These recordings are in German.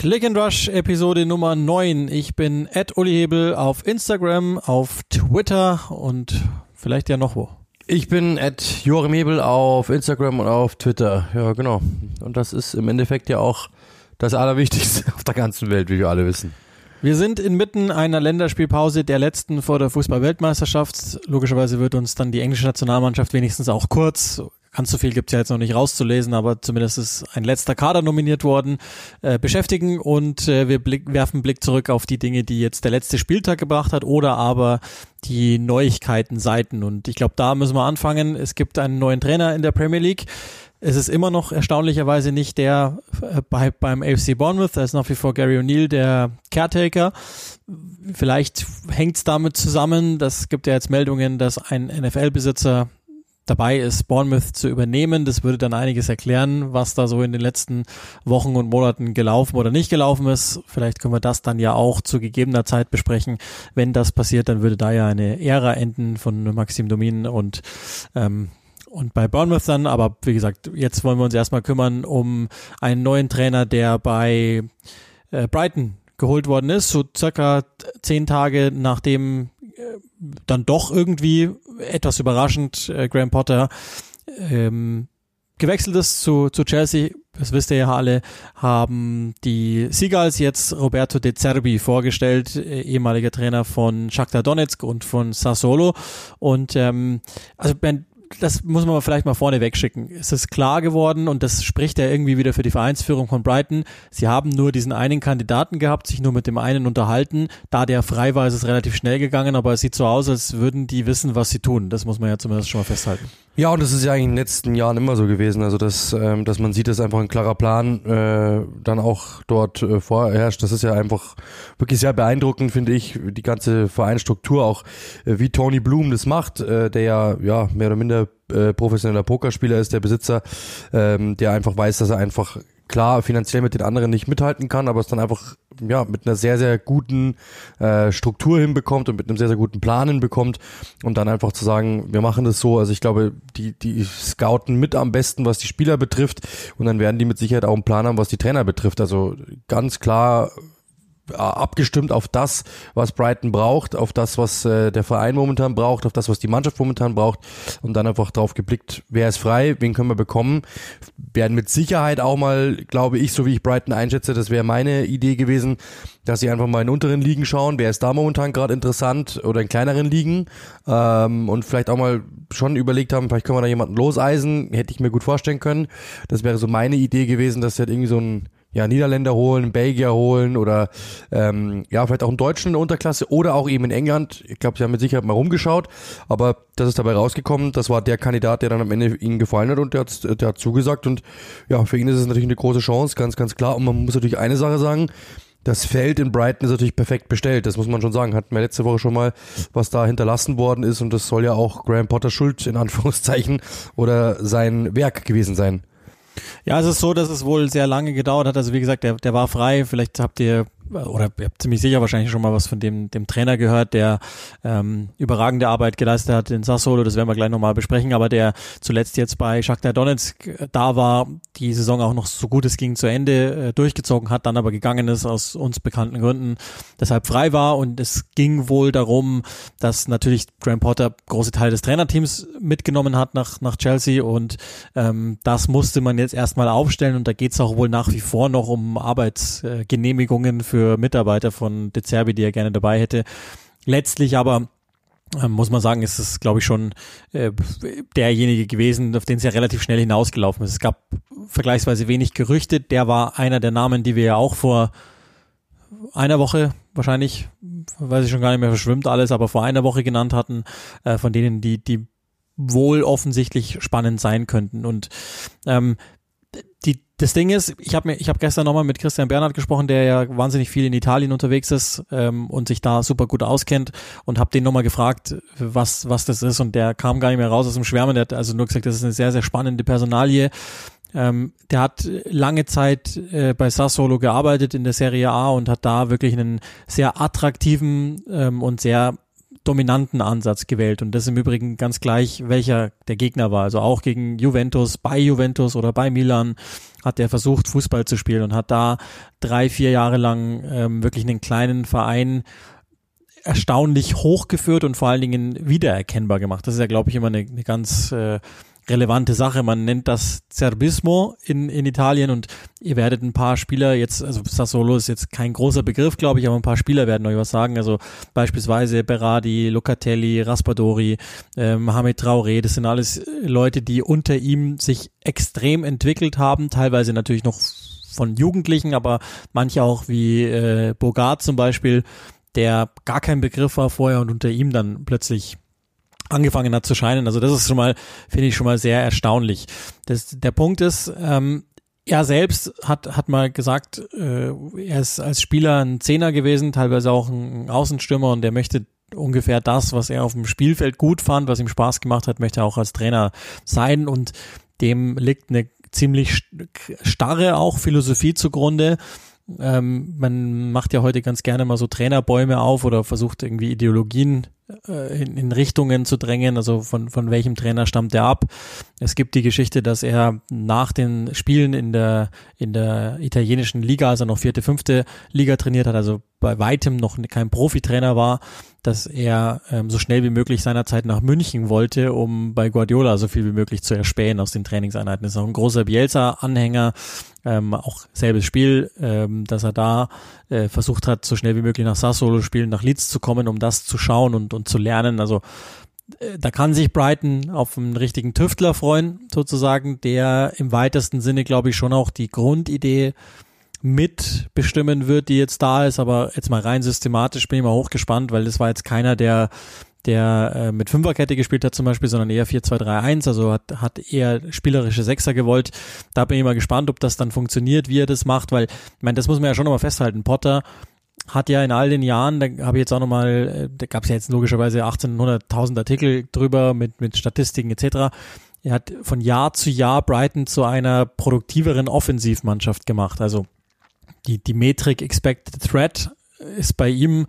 Click and Rush Episode Nummer 9. Ich bin Ed Uli Hebel auf Instagram, auf Twitter und vielleicht ja noch wo. Ich bin Ed Jorim Hebel auf Instagram und auf Twitter. Ja, genau. Und das ist im Endeffekt ja auch das Allerwichtigste auf der ganzen Welt, wie wir alle wissen. Wir sind inmitten einer Länderspielpause der letzten vor der Fußball-Weltmeisterschaft. Logischerweise wird uns dann die englische Nationalmannschaft wenigstens auch kurz ganz so viel gibt's ja jetzt noch nicht rauszulesen, aber zumindest ist ein letzter Kader nominiert worden, äh, beschäftigen und äh, wir blick, werfen Blick zurück auf die Dinge, die jetzt der letzte Spieltag gebracht hat oder aber die Neuigkeiten Seiten. Und ich glaube, da müssen wir anfangen. Es gibt einen neuen Trainer in der Premier League. Es ist immer noch erstaunlicherweise nicht der äh, bei, beim AFC Bournemouth, da ist nach wie vor Gary O'Neill der Caretaker. Vielleicht hängt's damit zusammen, das gibt ja jetzt Meldungen, dass ein NFL-Besitzer dabei ist, Bournemouth zu übernehmen. Das würde dann einiges erklären, was da so in den letzten Wochen und Monaten gelaufen oder nicht gelaufen ist. Vielleicht können wir das dann ja auch zu gegebener Zeit besprechen. Wenn das passiert, dann würde da ja eine Ära enden von Maxim Domin und ähm, und bei Bournemouth dann, aber wie gesagt, jetzt wollen wir uns erstmal kümmern um einen neuen Trainer, der bei äh, Brighton geholt worden ist, so circa zehn Tage nachdem dann doch irgendwie etwas überraschend äh, Graham Potter ähm, gewechselt ist zu, zu Chelsea. Das wisst ihr ja alle, haben die Seagulls jetzt Roberto De Zerbi vorgestellt, äh, ehemaliger Trainer von Shakhtar Donetsk und von Sassuolo. Und ähm, also Ben das muss man vielleicht mal vorne wegschicken. Es ist klar geworden und das spricht ja irgendwie wieder für die Vereinsführung von Brighton. Sie haben nur diesen einen Kandidaten gehabt, sich nur mit dem einen unterhalten. Da der frei war, ist es relativ schnell gegangen, aber es sieht so aus, als würden die wissen, was sie tun. Das muss man ja zumindest schon mal festhalten. Ja, und das ist ja eigentlich in den letzten Jahren immer so gewesen. Also, dass, ähm, dass man sieht, dass einfach ein klarer Plan äh, dann auch dort äh, vorherrscht. Das ist ja einfach wirklich sehr beeindruckend, finde ich, die ganze Vereinsstruktur, auch äh, wie Tony Bloom das macht, äh, der ja, ja mehr oder minder äh, professioneller Pokerspieler ist, der Besitzer, ähm, der einfach weiß, dass er einfach klar finanziell mit den anderen nicht mithalten kann, aber es dann einfach ja mit einer sehr sehr guten äh, Struktur hinbekommt und mit einem sehr sehr guten Plan hinbekommt und dann einfach zu sagen, wir machen das so. Also ich glaube, die die scouten mit am besten, was die Spieler betrifft und dann werden die mit Sicherheit auch einen Plan haben, was die Trainer betrifft. Also ganz klar abgestimmt auf das, was Brighton braucht, auf das, was äh, der Verein momentan braucht, auf das, was die Mannschaft momentan braucht und dann einfach drauf geblickt, wer ist frei, wen können wir bekommen. Werden mit Sicherheit auch mal, glaube ich, so wie ich Brighton einschätze, das wäre meine Idee gewesen, dass sie einfach mal in unteren Ligen schauen, wer ist da momentan gerade interessant oder in kleineren Ligen ähm, und vielleicht auch mal schon überlegt haben, vielleicht können wir da jemanden loseisen, hätte ich mir gut vorstellen können. Das wäre so meine Idee gewesen, dass sie halt irgendwie so ein ja, Niederländer holen, Belgier holen oder ähm, ja, vielleicht auch einen Deutschen in der Unterklasse oder auch eben in England. Ich glaube, sie haben mit Sicherheit mal rumgeschaut, aber das ist dabei rausgekommen. Das war der Kandidat, der dann am Ende ihnen gefallen hat und der hat, der hat zugesagt und ja, für ihn ist es natürlich eine große Chance, ganz, ganz klar. Und man muss natürlich eine Sache sagen, das Feld in Brighton ist natürlich perfekt bestellt, das muss man schon sagen. Hatten wir letzte Woche schon mal, was da hinterlassen worden ist und das soll ja auch Graham Potter Schuld in Anführungszeichen oder sein Werk gewesen sein. Ja, es ist so, dass es wohl sehr lange gedauert hat. Also wie gesagt, der, der war frei. Vielleicht habt ihr oder ihr habt ziemlich sicher wahrscheinlich schon mal was von dem, dem Trainer gehört, der ähm, überragende Arbeit geleistet hat in Sassolo, das werden wir gleich nochmal besprechen, aber der zuletzt jetzt bei Shakhtar Donetsk äh, da war, die Saison auch noch so gut es ging zu Ende äh, durchgezogen hat, dann aber gegangen ist aus uns bekannten Gründen, deshalb frei war. Und es ging wohl darum, dass natürlich Graham Potter große Teile des Trainerteams mitgenommen hat nach, nach Chelsea. Und ähm, das musste man jetzt erstmal aufstellen. Und da geht es auch wohl nach wie vor noch um Arbeitsgenehmigungen für für Mitarbeiter von De Zerbi, die er gerne dabei hätte. Letztlich aber ähm, muss man sagen, ist es, glaube ich, schon äh, derjenige gewesen, auf den es ja relativ schnell hinausgelaufen ist. Es gab vergleichsweise wenig Gerüchte. Der war einer der Namen, die wir ja auch vor einer Woche wahrscheinlich, weiß ich schon gar nicht mehr, verschwimmt alles, aber vor einer Woche genannt hatten, äh, von denen, die, die wohl offensichtlich spannend sein könnten. Und ähm, das Ding ist, ich habe mir, ich habe gestern nochmal mit Christian Bernhard gesprochen, der ja wahnsinnig viel in Italien unterwegs ist ähm, und sich da super gut auskennt und habe den nochmal gefragt, was was das ist und der kam gar nicht mehr raus aus dem Schwärmen. Der hat also nur gesagt, das ist eine sehr sehr spannende Personalie. Ähm, der hat lange Zeit äh, bei Sassolo gearbeitet in der Serie A und hat da wirklich einen sehr attraktiven ähm, und sehr dominanten Ansatz gewählt und das im Übrigen ganz gleich, welcher der Gegner war. Also auch gegen Juventus, bei Juventus oder bei Milan hat er versucht, Fußball zu spielen und hat da drei, vier Jahre lang ähm, wirklich einen kleinen Verein erstaunlich hochgeführt und vor allen Dingen wiedererkennbar gemacht. Das ist ja, glaube ich, immer eine, eine ganz äh, relevante Sache. Man nennt das Zerbismo in, in Italien und ihr werdet ein paar Spieler jetzt, also Sassolo ist jetzt kein großer Begriff, glaube ich, aber ein paar Spieler werden euch was sagen. Also beispielsweise Berardi, Locatelli, Raspadori, äh, Mohamed Traoré, das sind alles Leute, die unter ihm sich extrem entwickelt haben, teilweise natürlich noch von Jugendlichen, aber manche auch wie äh, Bogart zum Beispiel, der gar kein Begriff war vorher und unter ihm dann plötzlich angefangen hat zu scheinen. Also das ist schon mal, finde ich schon mal sehr erstaunlich. Das, der Punkt ist, ähm, er selbst hat, hat mal gesagt, äh, er ist als Spieler ein Zehner gewesen, teilweise auch ein Außenstürmer und er möchte ungefähr das, was er auf dem Spielfeld gut fand, was ihm Spaß gemacht hat, möchte er auch als Trainer sein und dem liegt eine ziemlich starre auch Philosophie zugrunde. Ähm, man macht ja heute ganz gerne mal so Trainerbäume auf oder versucht irgendwie Ideologien in, in Richtungen zu drängen, also von, von welchem Trainer stammt er ab. Es gibt die Geschichte, dass er nach den Spielen in der, in der italienischen Liga, also noch vierte, fünfte Liga trainiert hat, also bei weitem noch kein Profitrainer war, dass er ähm, so schnell wie möglich seinerzeit nach München wollte, um bei Guardiola so viel wie möglich zu erspähen aus den Trainingseinheiten. Das ist auch ein großer Bielsa-Anhänger, ähm, auch selbes Spiel, ähm, dass er da äh, versucht hat, so schnell wie möglich nach Sassolo spielen, nach Leeds zu kommen, um das zu schauen und, und zu lernen. Also äh, da kann sich Brighton auf einen richtigen Tüftler freuen, sozusagen, der im weitesten Sinne, glaube ich, schon auch die Grundidee mitbestimmen wird, die jetzt da ist. Aber jetzt mal rein systematisch bin ich mal hochgespannt, weil das war jetzt keiner, der der äh, mit Fünferkette gespielt hat zum Beispiel, sondern eher 4-2-3-1, also hat, hat eher spielerische Sechser gewollt. Da bin ich mal gespannt, ob das dann funktioniert, wie er das macht, weil, ich meine, das muss man ja schon nochmal festhalten. Potter hat ja in all den Jahren, da habe ich jetzt auch nochmal, äh, da gab es ja jetzt logischerweise 1800.000 Artikel drüber mit, mit Statistiken etc., er hat von Jahr zu Jahr Brighton zu einer produktiveren Offensivmannschaft gemacht. Also die, die Metrik Expected Threat ist bei ihm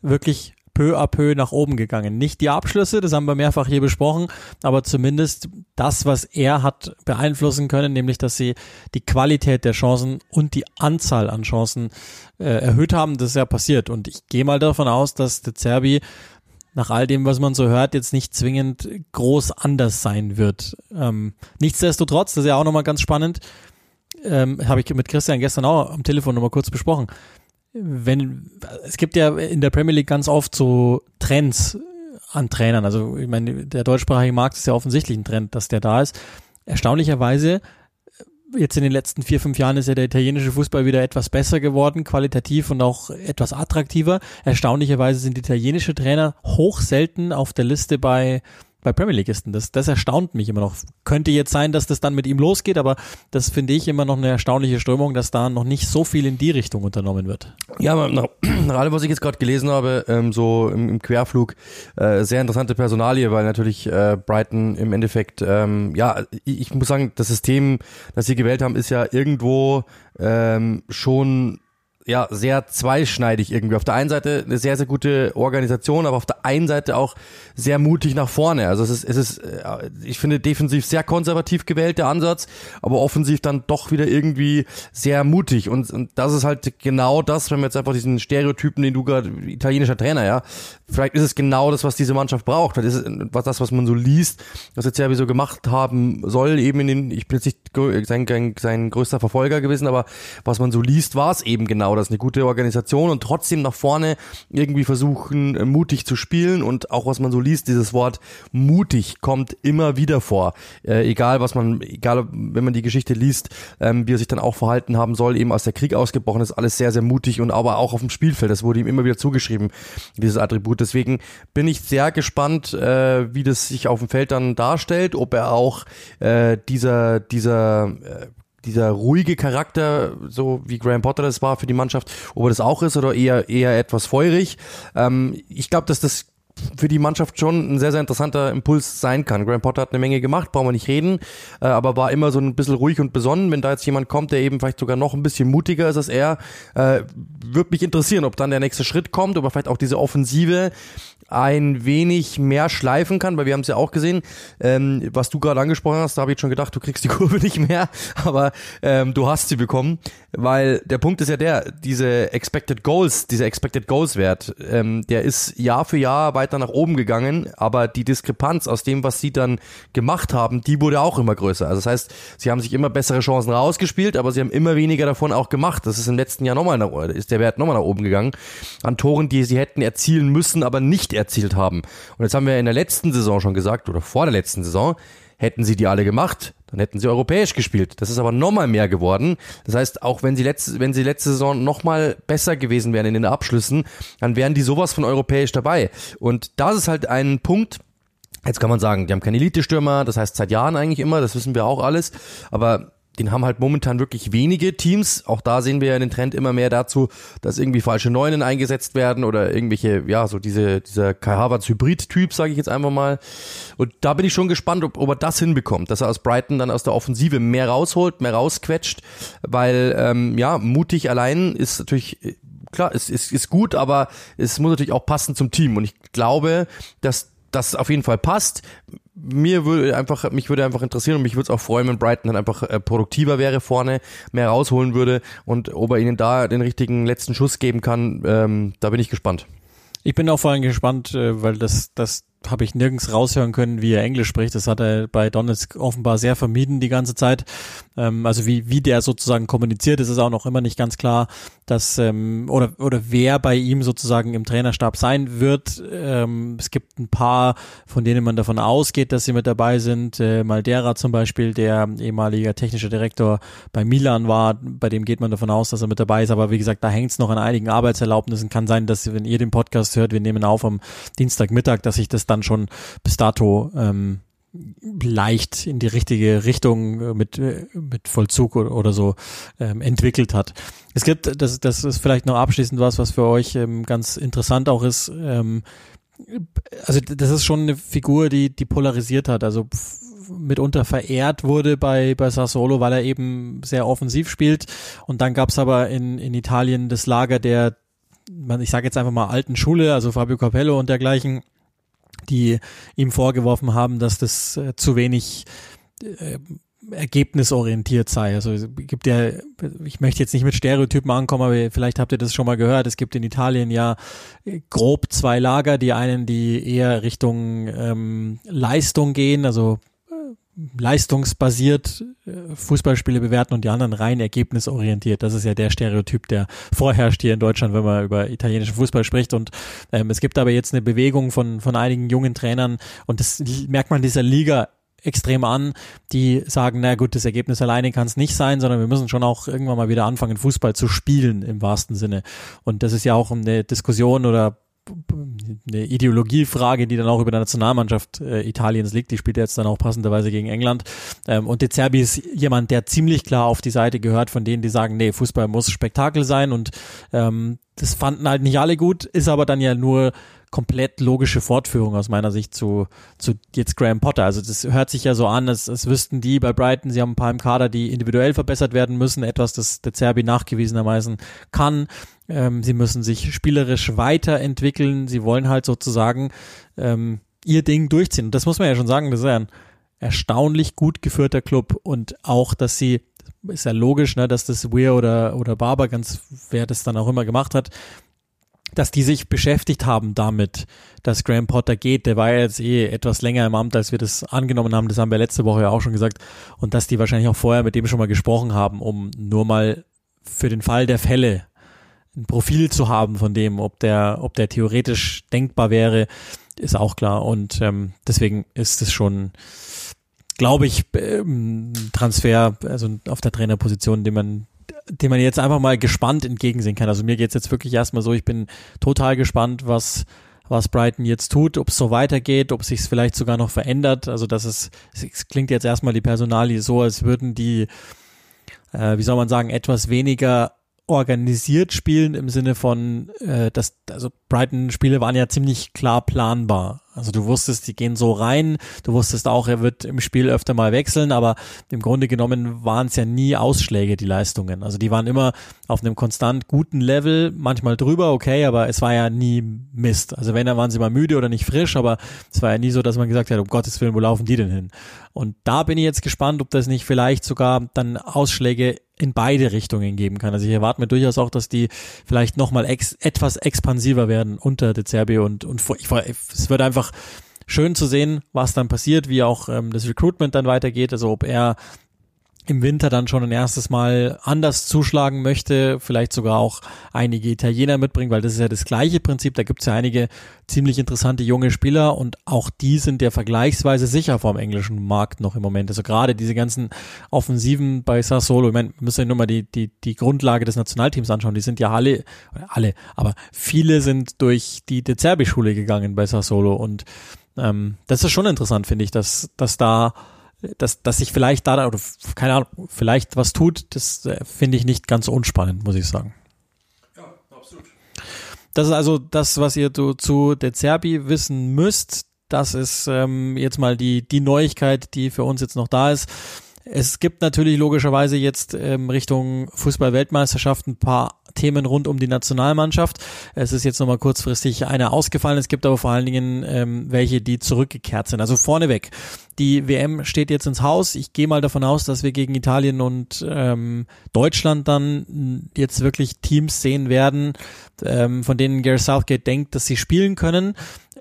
wirklich peu à peu nach oben gegangen. Nicht die Abschlüsse, das haben wir mehrfach hier besprochen, aber zumindest das, was er hat beeinflussen können, nämlich dass sie die Qualität der Chancen und die Anzahl an Chancen äh, erhöht haben, das ist ja passiert. Und ich gehe mal davon aus, dass der Zerbi nach all dem, was man so hört, jetzt nicht zwingend groß anders sein wird. Ähm, nichtsdestotrotz, das ist ja auch nochmal ganz spannend, ähm, habe ich mit Christian gestern auch am Telefon nochmal kurz besprochen. Wenn, es gibt ja in der Premier League ganz oft so Trends an Trainern. Also, ich meine, der deutschsprachige Markt ist ja offensichtlich ein Trend, dass der da ist. Erstaunlicherweise, jetzt in den letzten vier, fünf Jahren ist ja der italienische Fußball wieder etwas besser geworden, qualitativ und auch etwas attraktiver. Erstaunlicherweise sind italienische Trainer hoch selten auf der Liste bei bei Premier Leagueisten. Das, das erstaunt mich immer noch. Könnte jetzt sein, dass das dann mit ihm losgeht, aber das finde ich immer noch eine erstaunliche Strömung, dass da noch nicht so viel in die Richtung unternommen wird. Ja, aber nach, allem, was ich jetzt gerade gelesen habe, ähm, so im, im Querflug, äh, sehr interessante Personalie, weil natürlich äh, Brighton im Endeffekt, ähm, ja, ich, ich muss sagen, das System, das sie gewählt haben, ist ja irgendwo ähm, schon ja sehr zweischneidig irgendwie. Auf der einen Seite eine sehr, sehr gute Organisation, aber auf der einen Seite auch sehr mutig nach vorne. Also es ist, es ist, äh, ich finde defensiv sehr konservativ gewählt, der Ansatz, aber offensiv dann doch wieder irgendwie sehr mutig. Und, und das ist halt genau das, wenn wir jetzt einfach diesen Stereotypen, den du gerade, italienischer Trainer, ja, vielleicht ist es genau das, was diese Mannschaft braucht. Das ist das, was man so liest, was jetzt ja wie so gemacht haben soll, eben in den, ich bin jetzt nicht sein, sein größter Verfolger gewesen, aber was man so liest, war es eben genau das, eine gute Organisation und trotzdem nach vorne irgendwie versuchen, äh, mutig zu spielen und auch was man so liest, dieses Wort mutig kommt immer wieder vor. Äh, egal was man, egal wenn man die Geschichte liest, ähm, wie er sich dann auch verhalten haben soll, eben als der Krieg ausgebrochen ist, alles sehr, sehr mutig und aber auch auf dem Spielfeld, das wurde ihm immer wieder zugeschrieben, dieses Attribut. Deswegen bin ich sehr gespannt, äh, wie das sich auf dem Feld dann darstellt, ob er auch äh, dieser, dieser äh, dieser ruhige Charakter, so wie Graham Potter das war für die Mannschaft, ob er das auch ist oder eher eher etwas feurig. Ähm, ich glaube, dass das für die Mannschaft schon ein sehr, sehr interessanter Impuls sein kann. Graham Potter hat eine Menge gemacht, brauchen wir nicht reden, äh, aber war immer so ein bisschen ruhig und besonnen. Wenn da jetzt jemand kommt, der eben vielleicht sogar noch ein bisschen mutiger ist als er, äh, würde mich interessieren, ob dann der nächste Schritt kommt, ob er vielleicht auch diese Offensive ein wenig mehr schleifen kann, weil wir haben es ja auch gesehen, ähm, was du gerade angesprochen hast, da habe ich schon gedacht, du kriegst die Kurve nicht mehr, aber ähm, du hast sie bekommen, weil der Punkt ist ja der, diese Expected Goals, dieser Expected Goals Wert, ähm, der ist Jahr für Jahr weiter nach oben gegangen, aber die Diskrepanz aus dem, was sie dann gemacht haben, die wurde auch immer größer. Also das heißt, sie haben sich immer bessere Chancen rausgespielt, aber sie haben immer weniger davon auch gemacht. Das ist im letzten Jahr nochmal, ist der Wert nochmal nach oben gegangen an Toren, die sie hätten erzielen müssen, aber nicht erzielt haben. Und jetzt haben wir in der letzten Saison schon gesagt, oder vor der letzten Saison, hätten sie die alle gemacht, dann hätten sie europäisch gespielt. Das ist aber nochmal mehr geworden. Das heißt, auch wenn sie letzte, wenn sie letzte Saison nochmal besser gewesen wären in den Abschlüssen, dann wären die sowas von europäisch dabei. Und das ist halt ein Punkt, Jetzt kann man sagen, die haben keine Elite-Stürmer, das heißt seit Jahren eigentlich immer, das wissen wir auch alles. Aber den haben halt momentan wirklich wenige Teams. Auch da sehen wir ja den Trend immer mehr dazu, dass irgendwie falsche Neunen eingesetzt werden oder irgendwelche, ja, so diese, dieser Kai Havertz Hybrid-Typ, sage ich jetzt einfach mal. Und da bin ich schon gespannt, ob, ob er das hinbekommt, dass er aus Brighton dann aus der Offensive mehr rausholt, mehr rausquetscht, weil, ähm, ja, mutig allein ist natürlich klar, ist, ist, ist gut, aber es muss natürlich auch passen zum Team. Und ich glaube, dass das auf jeden Fall passt mir würde einfach, mich würde einfach interessieren und mich würde es auch freuen, wenn Brighton dann einfach äh, produktiver wäre vorne, mehr rausholen würde und ob er ihnen da den richtigen letzten Schuss geben kann, ähm, da bin ich gespannt. Ich bin auch vor allem gespannt, äh, weil das, das habe ich nirgends raushören können, wie er Englisch spricht. Das hat er bei Donetsk offenbar sehr vermieden die ganze Zeit. Ähm, also wie, wie der sozusagen kommuniziert, ist es auch noch immer nicht ganz klar, dass ähm, oder oder wer bei ihm sozusagen im Trainerstab sein wird. Ähm, es gibt ein paar, von denen man davon ausgeht, dass sie mit dabei sind. Äh, Maldera zum Beispiel, der ehemaliger technischer Direktor bei Milan war, bei dem geht man davon aus, dass er mit dabei ist. Aber wie gesagt, da hängt es noch an einigen Arbeitserlaubnissen. Kann sein, dass wenn ihr den Podcast hört, wir nehmen auf am Dienstagmittag, dass sich das dann schon bis dato ähm, leicht in die richtige Richtung äh, mit, äh, mit Vollzug oder, so ähm, entwickelt hat. Es gibt, das, das ist vielleicht noch abschließend was, was für euch ähm, ganz interessant auch ist. Ähm, also das ist schon eine Figur, die, die polarisiert hat. Also mitunter verehrt wurde bei, bei Sassolo, weil er eben sehr offensiv spielt. Und dann gab es aber in, in Italien das Lager der, ich sage jetzt einfach mal alten Schule, also Fabio Capello und dergleichen, die ihm vorgeworfen haben, dass das äh, zu wenig äh, ergebnisorientiert sei. Also es gibt ja, ich möchte jetzt nicht mit Stereotypen ankommen, aber vielleicht habt ihr das schon mal gehört. Es gibt in Italien ja grob zwei Lager, die einen, die eher Richtung ähm, Leistung gehen, also leistungsbasiert äh, Fußballspiele bewerten und die anderen rein ergebnisorientiert. Das ist ja der Stereotyp, der vorherrscht hier in Deutschland, wenn man über italienischen Fußball spricht. Und ähm, es gibt aber jetzt eine Bewegung von, von einigen jungen Trainern und das merkt man dieser Liga extrem an, die sagen, na gut, das Ergebnis alleine kann es nicht sein, sondern wir müssen schon auch irgendwann mal wieder anfangen, Fußball zu spielen im wahrsten Sinne. Und das ist ja auch eine Diskussion oder eine Ideologiefrage, die dann auch über der Nationalmannschaft äh, Italiens liegt. Die spielt jetzt dann auch passenderweise gegen England. Ähm, und De Zerbi ist jemand, der ziemlich klar auf die Seite gehört von denen, die sagen, nee, Fußball muss Spektakel sein. Und ähm, das fanden halt nicht alle gut, ist aber dann ja nur komplett logische Fortführung aus meiner Sicht zu, zu jetzt Graham Potter. Also das hört sich ja so an, als, als wüssten die bei Brighton, sie haben ein paar im Kader, die individuell verbessert werden müssen, etwas, das der Zerbi nachgewiesenerweise kann. Ähm, sie müssen sich spielerisch weiterentwickeln. Sie wollen halt sozusagen ähm, ihr Ding durchziehen. Und das muss man ja schon sagen, das ist ja ein erstaunlich gut geführter Club und auch, dass sie ist ja logisch, ne, dass das Weir oder, oder Barber, ganz wer das dann auch immer gemacht hat, dass die sich beschäftigt haben damit, dass Graham Potter geht. Der war jetzt eh etwas länger im Amt, als wir das angenommen haben. Das haben wir letzte Woche ja auch schon gesagt. Und dass die wahrscheinlich auch vorher mit dem schon mal gesprochen haben, um nur mal für den Fall der Fälle ein Profil zu haben von dem, ob der, ob der theoretisch denkbar wäre, ist auch klar. Und ähm, deswegen ist es schon, glaube ich, ähm, Transfer, also auf der Trainerposition, den man dem man jetzt einfach mal gespannt entgegensehen kann. Also mir geht's jetzt wirklich erstmal so, ich bin total gespannt, was, was Brighton jetzt tut, ob es so weitergeht, ob sich es vielleicht sogar noch verändert. Also das ist, es klingt jetzt erstmal die Personalie so, als würden die, äh, wie soll man sagen, etwas weniger organisiert spielen im Sinne von, äh, dass, also Brighton-Spiele waren ja ziemlich klar planbar. Also du wusstest, die gehen so rein, du wusstest auch, er wird im Spiel öfter mal wechseln, aber im Grunde genommen waren es ja nie Ausschläge, die Leistungen. Also die waren immer auf einem konstant guten Level, manchmal drüber, okay, aber es war ja nie Mist. Also wenn, dann waren sie mal müde oder nicht frisch, aber es war ja nie so, dass man gesagt hat, um Gottes Willen, wo laufen die denn hin? Und da bin ich jetzt gespannt, ob das nicht vielleicht sogar dann Ausschläge in beide Richtungen geben kann. Also ich erwarte mir durchaus auch, dass die vielleicht nochmal ex etwas expansiver werden unter De Zerbi und, und ich, es wird einfach schön zu sehen, was dann passiert, wie auch ähm, das Recruitment dann weitergeht, also ob er im Winter dann schon ein erstes Mal anders zuschlagen möchte, vielleicht sogar auch einige Italiener mitbringen, weil das ist ja das gleiche Prinzip. Da gibt es ja einige ziemlich interessante junge Spieler und auch die sind ja vergleichsweise sicher vom englischen Markt noch im Moment. Also gerade diese ganzen Offensiven bei Sassolo, ich meine, wir müssen ja nur mal die, die, die Grundlage des Nationalteams anschauen. Die sind ja alle, alle, aber viele sind durch die De Zerbi-Schule gegangen bei Sassolo und ähm, das ist schon interessant, finde ich, dass, dass da dass, dass sich vielleicht da, oder keine Ahnung, vielleicht was tut, das äh, finde ich nicht ganz unspannend, muss ich sagen. Ja, absolut. Das ist also das, was ihr zu, zu De Zerbi wissen müsst. Das ist ähm, jetzt mal die, die Neuigkeit, die für uns jetzt noch da ist. Es gibt natürlich logischerweise jetzt ähm, Richtung Fußball-Weltmeisterschaft ein paar Themen rund um die Nationalmannschaft. Es ist jetzt nochmal kurzfristig eine ausgefallen. Es gibt aber vor allen Dingen ähm, welche, die zurückgekehrt sind. Also vorneweg. Die WM steht jetzt ins Haus. Ich gehe mal davon aus, dass wir gegen Italien und ähm, Deutschland dann jetzt wirklich Teams sehen werden, ähm, von denen Gareth Southgate denkt, dass sie spielen können.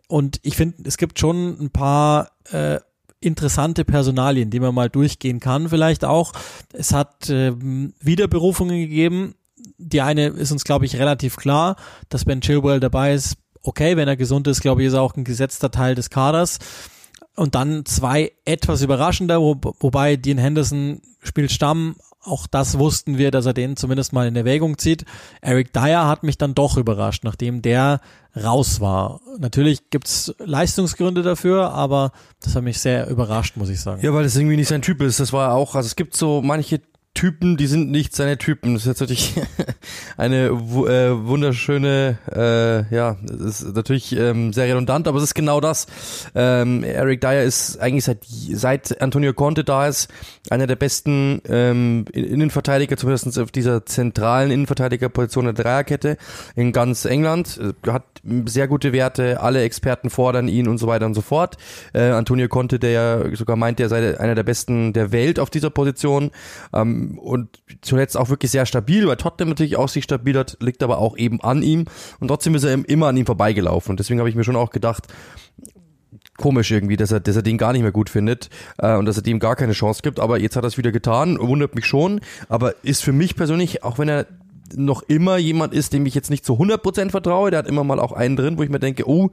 Und ich finde, es gibt schon ein paar äh, interessante Personalien, die man mal durchgehen kann vielleicht auch. Es hat äh, Wiederberufungen gegeben. Die eine ist uns, glaube ich, relativ klar, dass Ben Chilwell dabei ist. Okay, wenn er gesund ist, glaube ich, ist er auch ein gesetzter Teil des Kaders. Und dann zwei etwas überraschender, wo, wobei Dean Henderson spielt Stamm. Auch das wussten wir, dass er den zumindest mal in Erwägung zieht. Eric Dyer hat mich dann doch überrascht, nachdem der raus war. Natürlich gibt's Leistungsgründe dafür, aber das hat mich sehr überrascht, muss ich sagen. Ja, weil das irgendwie nicht sein Typ ist. Das war auch, also es gibt so manche Typen, die sind nicht seine Typen. Das ist jetzt natürlich eine äh, wunderschöne, äh, ja, das ist natürlich ähm, sehr redundant, aber es ist genau das. Ähm, Eric Dyer ist eigentlich seit seit Antonio Conte da ist einer der besten ähm, Innenverteidiger, zumindest auf dieser zentralen Innenverteidigerposition der Dreierkette in ganz England. Hat sehr gute Werte, alle Experten fordern ihn und so weiter und so fort. Äh, Antonio Conte, der ja sogar meint, er sei einer der besten der Welt auf dieser Position. Ähm, und zuletzt auch wirklich sehr stabil, weil Tottenham natürlich auch sich stabil hat, liegt aber auch eben an ihm. Und trotzdem ist er immer an ihm vorbeigelaufen. Und deswegen habe ich mir schon auch gedacht, komisch irgendwie, dass er, dass er den gar nicht mehr gut findet äh, und dass er dem gar keine Chance gibt, aber jetzt hat er es wieder getan, wundert mich schon, aber ist für mich persönlich, auch wenn er noch immer jemand ist, dem ich jetzt nicht zu 100% vertraue, der hat immer mal auch einen drin, wo ich mir denke, oh,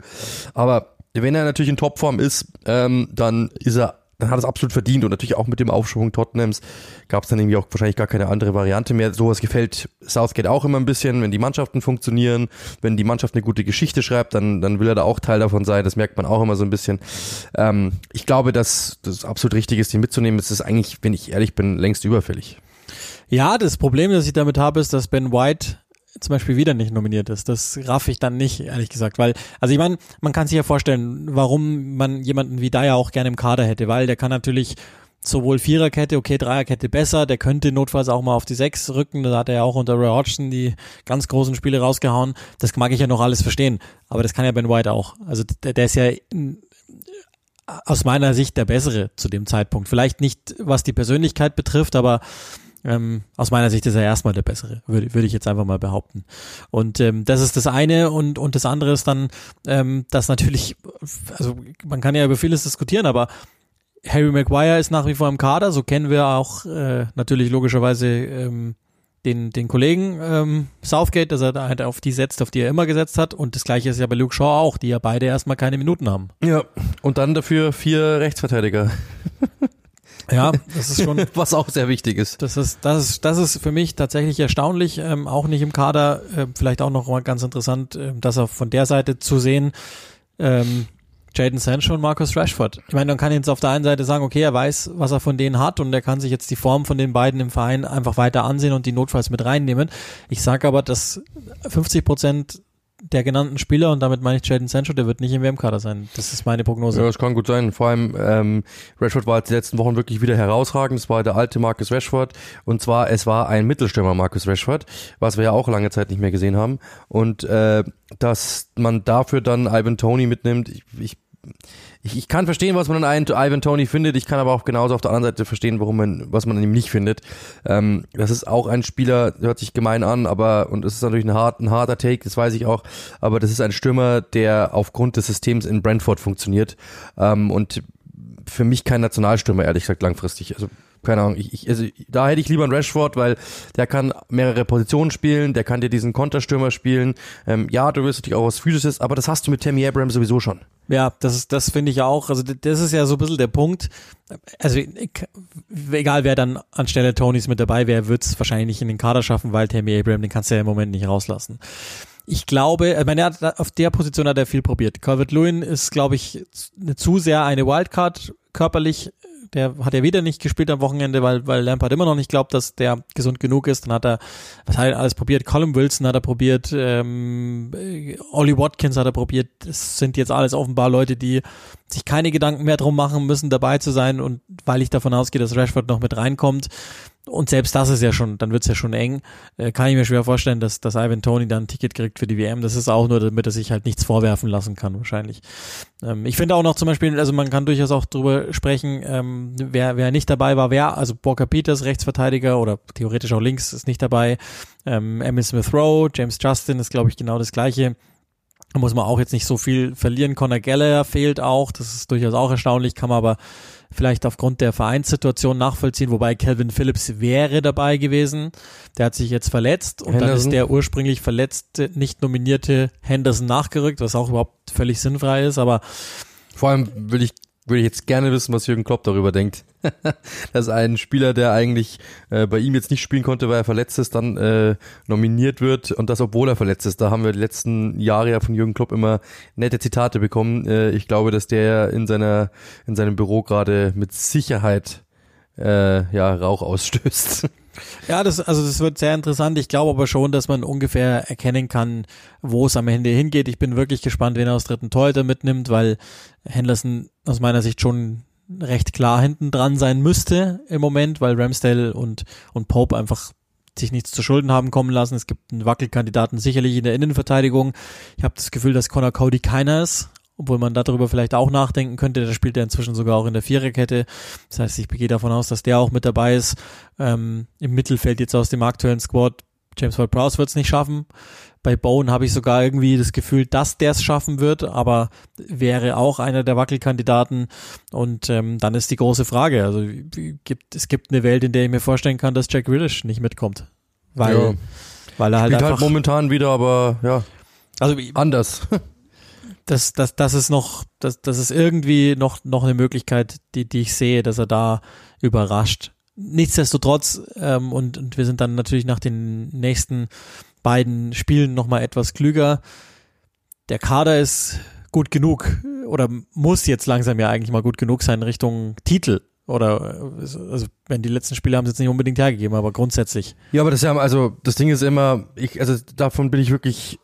aber wenn er natürlich in Topform ist, ähm, dann ist er dann hat es absolut verdient und natürlich auch mit dem Aufschwung Tottenhams gab es dann irgendwie auch wahrscheinlich gar keine andere Variante mehr. Sowas gefällt Southgate auch immer ein bisschen, wenn die Mannschaften funktionieren, wenn die Mannschaft eine gute Geschichte schreibt, dann, dann will er da auch Teil davon sein. Das merkt man auch immer so ein bisschen. Ähm, ich glaube, dass das absolut richtig ist, den mitzunehmen. Es ist eigentlich, wenn ich ehrlich bin, längst überfällig. Ja, das Problem, das ich damit habe, ist, dass Ben White zum Beispiel wieder nicht nominiert ist. Das raff ich dann nicht, ehrlich gesagt, weil, also ich meine, man kann sich ja vorstellen, warum man jemanden wie Dyer auch gerne im Kader hätte, weil der kann natürlich sowohl Viererkette, okay, Dreierkette besser, der könnte notfalls auch mal auf die Sechs rücken, da hat er ja auch unter Roy Hodgson die ganz großen Spiele rausgehauen, das mag ich ja noch alles verstehen, aber das kann ja Ben White auch, also der, der ist ja aus meiner Sicht der Bessere zu dem Zeitpunkt, vielleicht nicht was die Persönlichkeit betrifft, aber ähm, aus meiner Sicht ist er erstmal der bessere, würde, würde ich jetzt einfach mal behaupten. Und ähm, das ist das eine und, und das andere ist dann, ähm, dass natürlich, also man kann ja über vieles diskutieren, aber Harry Maguire ist nach wie vor im Kader, so kennen wir auch äh, natürlich logischerweise ähm, den, den Kollegen ähm, Southgate, dass er da halt auf die setzt, auf die er immer gesetzt hat. Und das gleiche ist ja bei Luke Shaw auch, die ja beide erstmal keine Minuten haben. Ja, und dann dafür vier Rechtsverteidiger. Ja, das ist schon. Was auch sehr wichtig ist. Das ist, das ist, das ist für mich tatsächlich erstaunlich, ähm, auch nicht im Kader, äh, vielleicht auch noch mal ganz interessant, äh, dass er von der Seite zu sehen, ähm, Jaden Sancho und Marcus Rashford. Ich meine, man kann jetzt auf der einen Seite sagen, okay, er weiß, was er von denen hat und er kann sich jetzt die Form von den beiden im Verein einfach weiter ansehen und die notfalls mit reinnehmen. Ich sage aber, dass 50 Prozent der genannten Spieler, und damit meine ich Jaden Sancho, der wird nicht im WM-Kader sein. Das ist meine Prognose. Ja, das kann gut sein. Vor allem, ähm, Rashford war jetzt die letzten Wochen wirklich wieder herausragend. Es war der alte Marcus Rashford. Und zwar, es war ein Mittelstürmer Marcus Rashford, was wir ja auch lange Zeit nicht mehr gesehen haben. Und äh, dass man dafür dann Ivan Tony mitnimmt, ich, ich ich, ich kann verstehen, was man an Ivan Tony findet. Ich kann aber auch genauso auf der anderen Seite verstehen, warum man, was man an ihm nicht findet. Ähm, das ist auch ein Spieler, hört sich gemein an, aber, und es ist natürlich ein, hart, ein harter Take, das weiß ich auch, aber das ist ein Stürmer, der aufgrund des Systems in Brentford funktioniert. Ähm, und für mich kein Nationalstürmer, ehrlich gesagt, langfristig. Also keine Ahnung, ich, ich, also da hätte ich lieber einen Rashford, weil der kann mehrere Positionen spielen, der kann dir diesen Konterstürmer spielen. Ähm, ja, du wirst natürlich auch was Physisches, aber das hast du mit Tammy Abraham sowieso schon. Ja, das ist, das finde ich auch. Also das ist ja so ein bisschen der Punkt. Also egal wer dann anstelle Tonys mit dabei wäre, wird es wahrscheinlich nicht in den Kader schaffen, weil Tammy Abraham, den kannst du ja im Moment nicht rauslassen. Ich glaube, ich meine, auf der Position hat er viel probiert. Calvert-Lewin ist, glaube ich, zu sehr eine Wildcard körperlich der hat ja wieder nicht gespielt am Wochenende, weil, weil Lampard immer noch nicht glaubt, dass der gesund genug ist. Dann hat er, was hat er alles probiert? Colin Wilson hat er probiert, ähm, Ollie Watkins hat er probiert. Das sind jetzt alles offenbar Leute, die sich keine Gedanken mehr drum machen müssen, dabei zu sein. Und weil ich davon ausgehe, dass Rashford noch mit reinkommt, und selbst das ist ja schon, dann wird's ja schon eng. Äh, kann ich mir schwer vorstellen, dass, dass Ivan Tony dann ein Ticket kriegt für die WM. Das ist auch nur, damit er sich halt nichts vorwerfen lassen kann, wahrscheinlich. Ähm, ich finde auch noch zum Beispiel, also man kann durchaus auch drüber sprechen, ähm, wer, wer nicht dabei war, wer, also Walker Peters, Rechtsverteidiger oder theoretisch auch links, ist nicht dabei. Ähm, Emil Smith Rowe, James Justin ist, glaube ich, genau das gleiche. Da muss man auch jetzt nicht so viel verlieren. Conor Gallagher fehlt auch, das ist durchaus auch erstaunlich, kann man aber vielleicht aufgrund der Vereinssituation nachvollziehen, wobei Calvin Phillips wäre dabei gewesen. Der hat sich jetzt verletzt und Henderson. dann ist der ursprünglich verletzte, nicht nominierte Henderson nachgerückt, was auch überhaupt völlig sinnfrei ist, aber vor allem will ich würde ich jetzt gerne wissen, was Jürgen Klopp darüber denkt. Dass ein Spieler, der eigentlich äh, bei ihm jetzt nicht spielen konnte, weil er verletzt ist, dann äh, nominiert wird und das, obwohl er verletzt ist. Da haben wir die letzten Jahre ja von Jürgen Klopp immer nette Zitate bekommen. Äh, ich glaube, dass der in seiner in seinem Büro gerade mit Sicherheit äh, ja Rauch ausstößt. Ja, das, also das wird sehr interessant. Ich glaube aber schon, dass man ungefähr erkennen kann, wo es am Ende hingeht. Ich bin wirklich gespannt, wen er aus dritten Torhüter mitnimmt, weil Henderson aus meiner Sicht schon recht klar hinten dran sein müsste im Moment, weil Ramsdale und, und Pope einfach sich nichts zu Schulden haben kommen lassen. Es gibt einen Wackelkandidaten sicherlich in der Innenverteidigung. Ich habe das Gefühl, dass Connor Cody keiner ist obwohl man darüber vielleicht auch nachdenken könnte. Der spielt ja inzwischen sogar auch in der Viererkette. Das heißt, ich gehe davon aus, dass der auch mit dabei ist. Ähm, Im Mittelfeld jetzt aus dem aktuellen Squad. James Ward-Prowse wird es nicht schaffen. Bei Bone habe ich sogar irgendwie das Gefühl, dass der es schaffen wird, aber wäre auch einer der Wackelkandidaten. Und ähm, dann ist die große Frage, also gibt, es gibt eine Welt, in der ich mir vorstellen kann, dass Jack Willish nicht mitkommt. Weil, ja. weil er halt, Spielt halt einfach, halt momentan wieder, aber ja, also anders. das, das, das ist noch, das, das ist irgendwie noch, noch eine Möglichkeit, die, die ich sehe, dass er da überrascht. Nichtsdestotrotz, ähm, und, und wir sind dann natürlich nach den nächsten beiden Spielen nochmal etwas klüger. Der Kader ist gut genug oder muss jetzt langsam ja eigentlich mal gut genug sein Richtung Titel. Oder also wenn die letzten Spiele haben es jetzt nicht unbedingt hergegeben, aber grundsätzlich. Ja, aber das ist ja, also das Ding ist immer, ich, also davon bin ich wirklich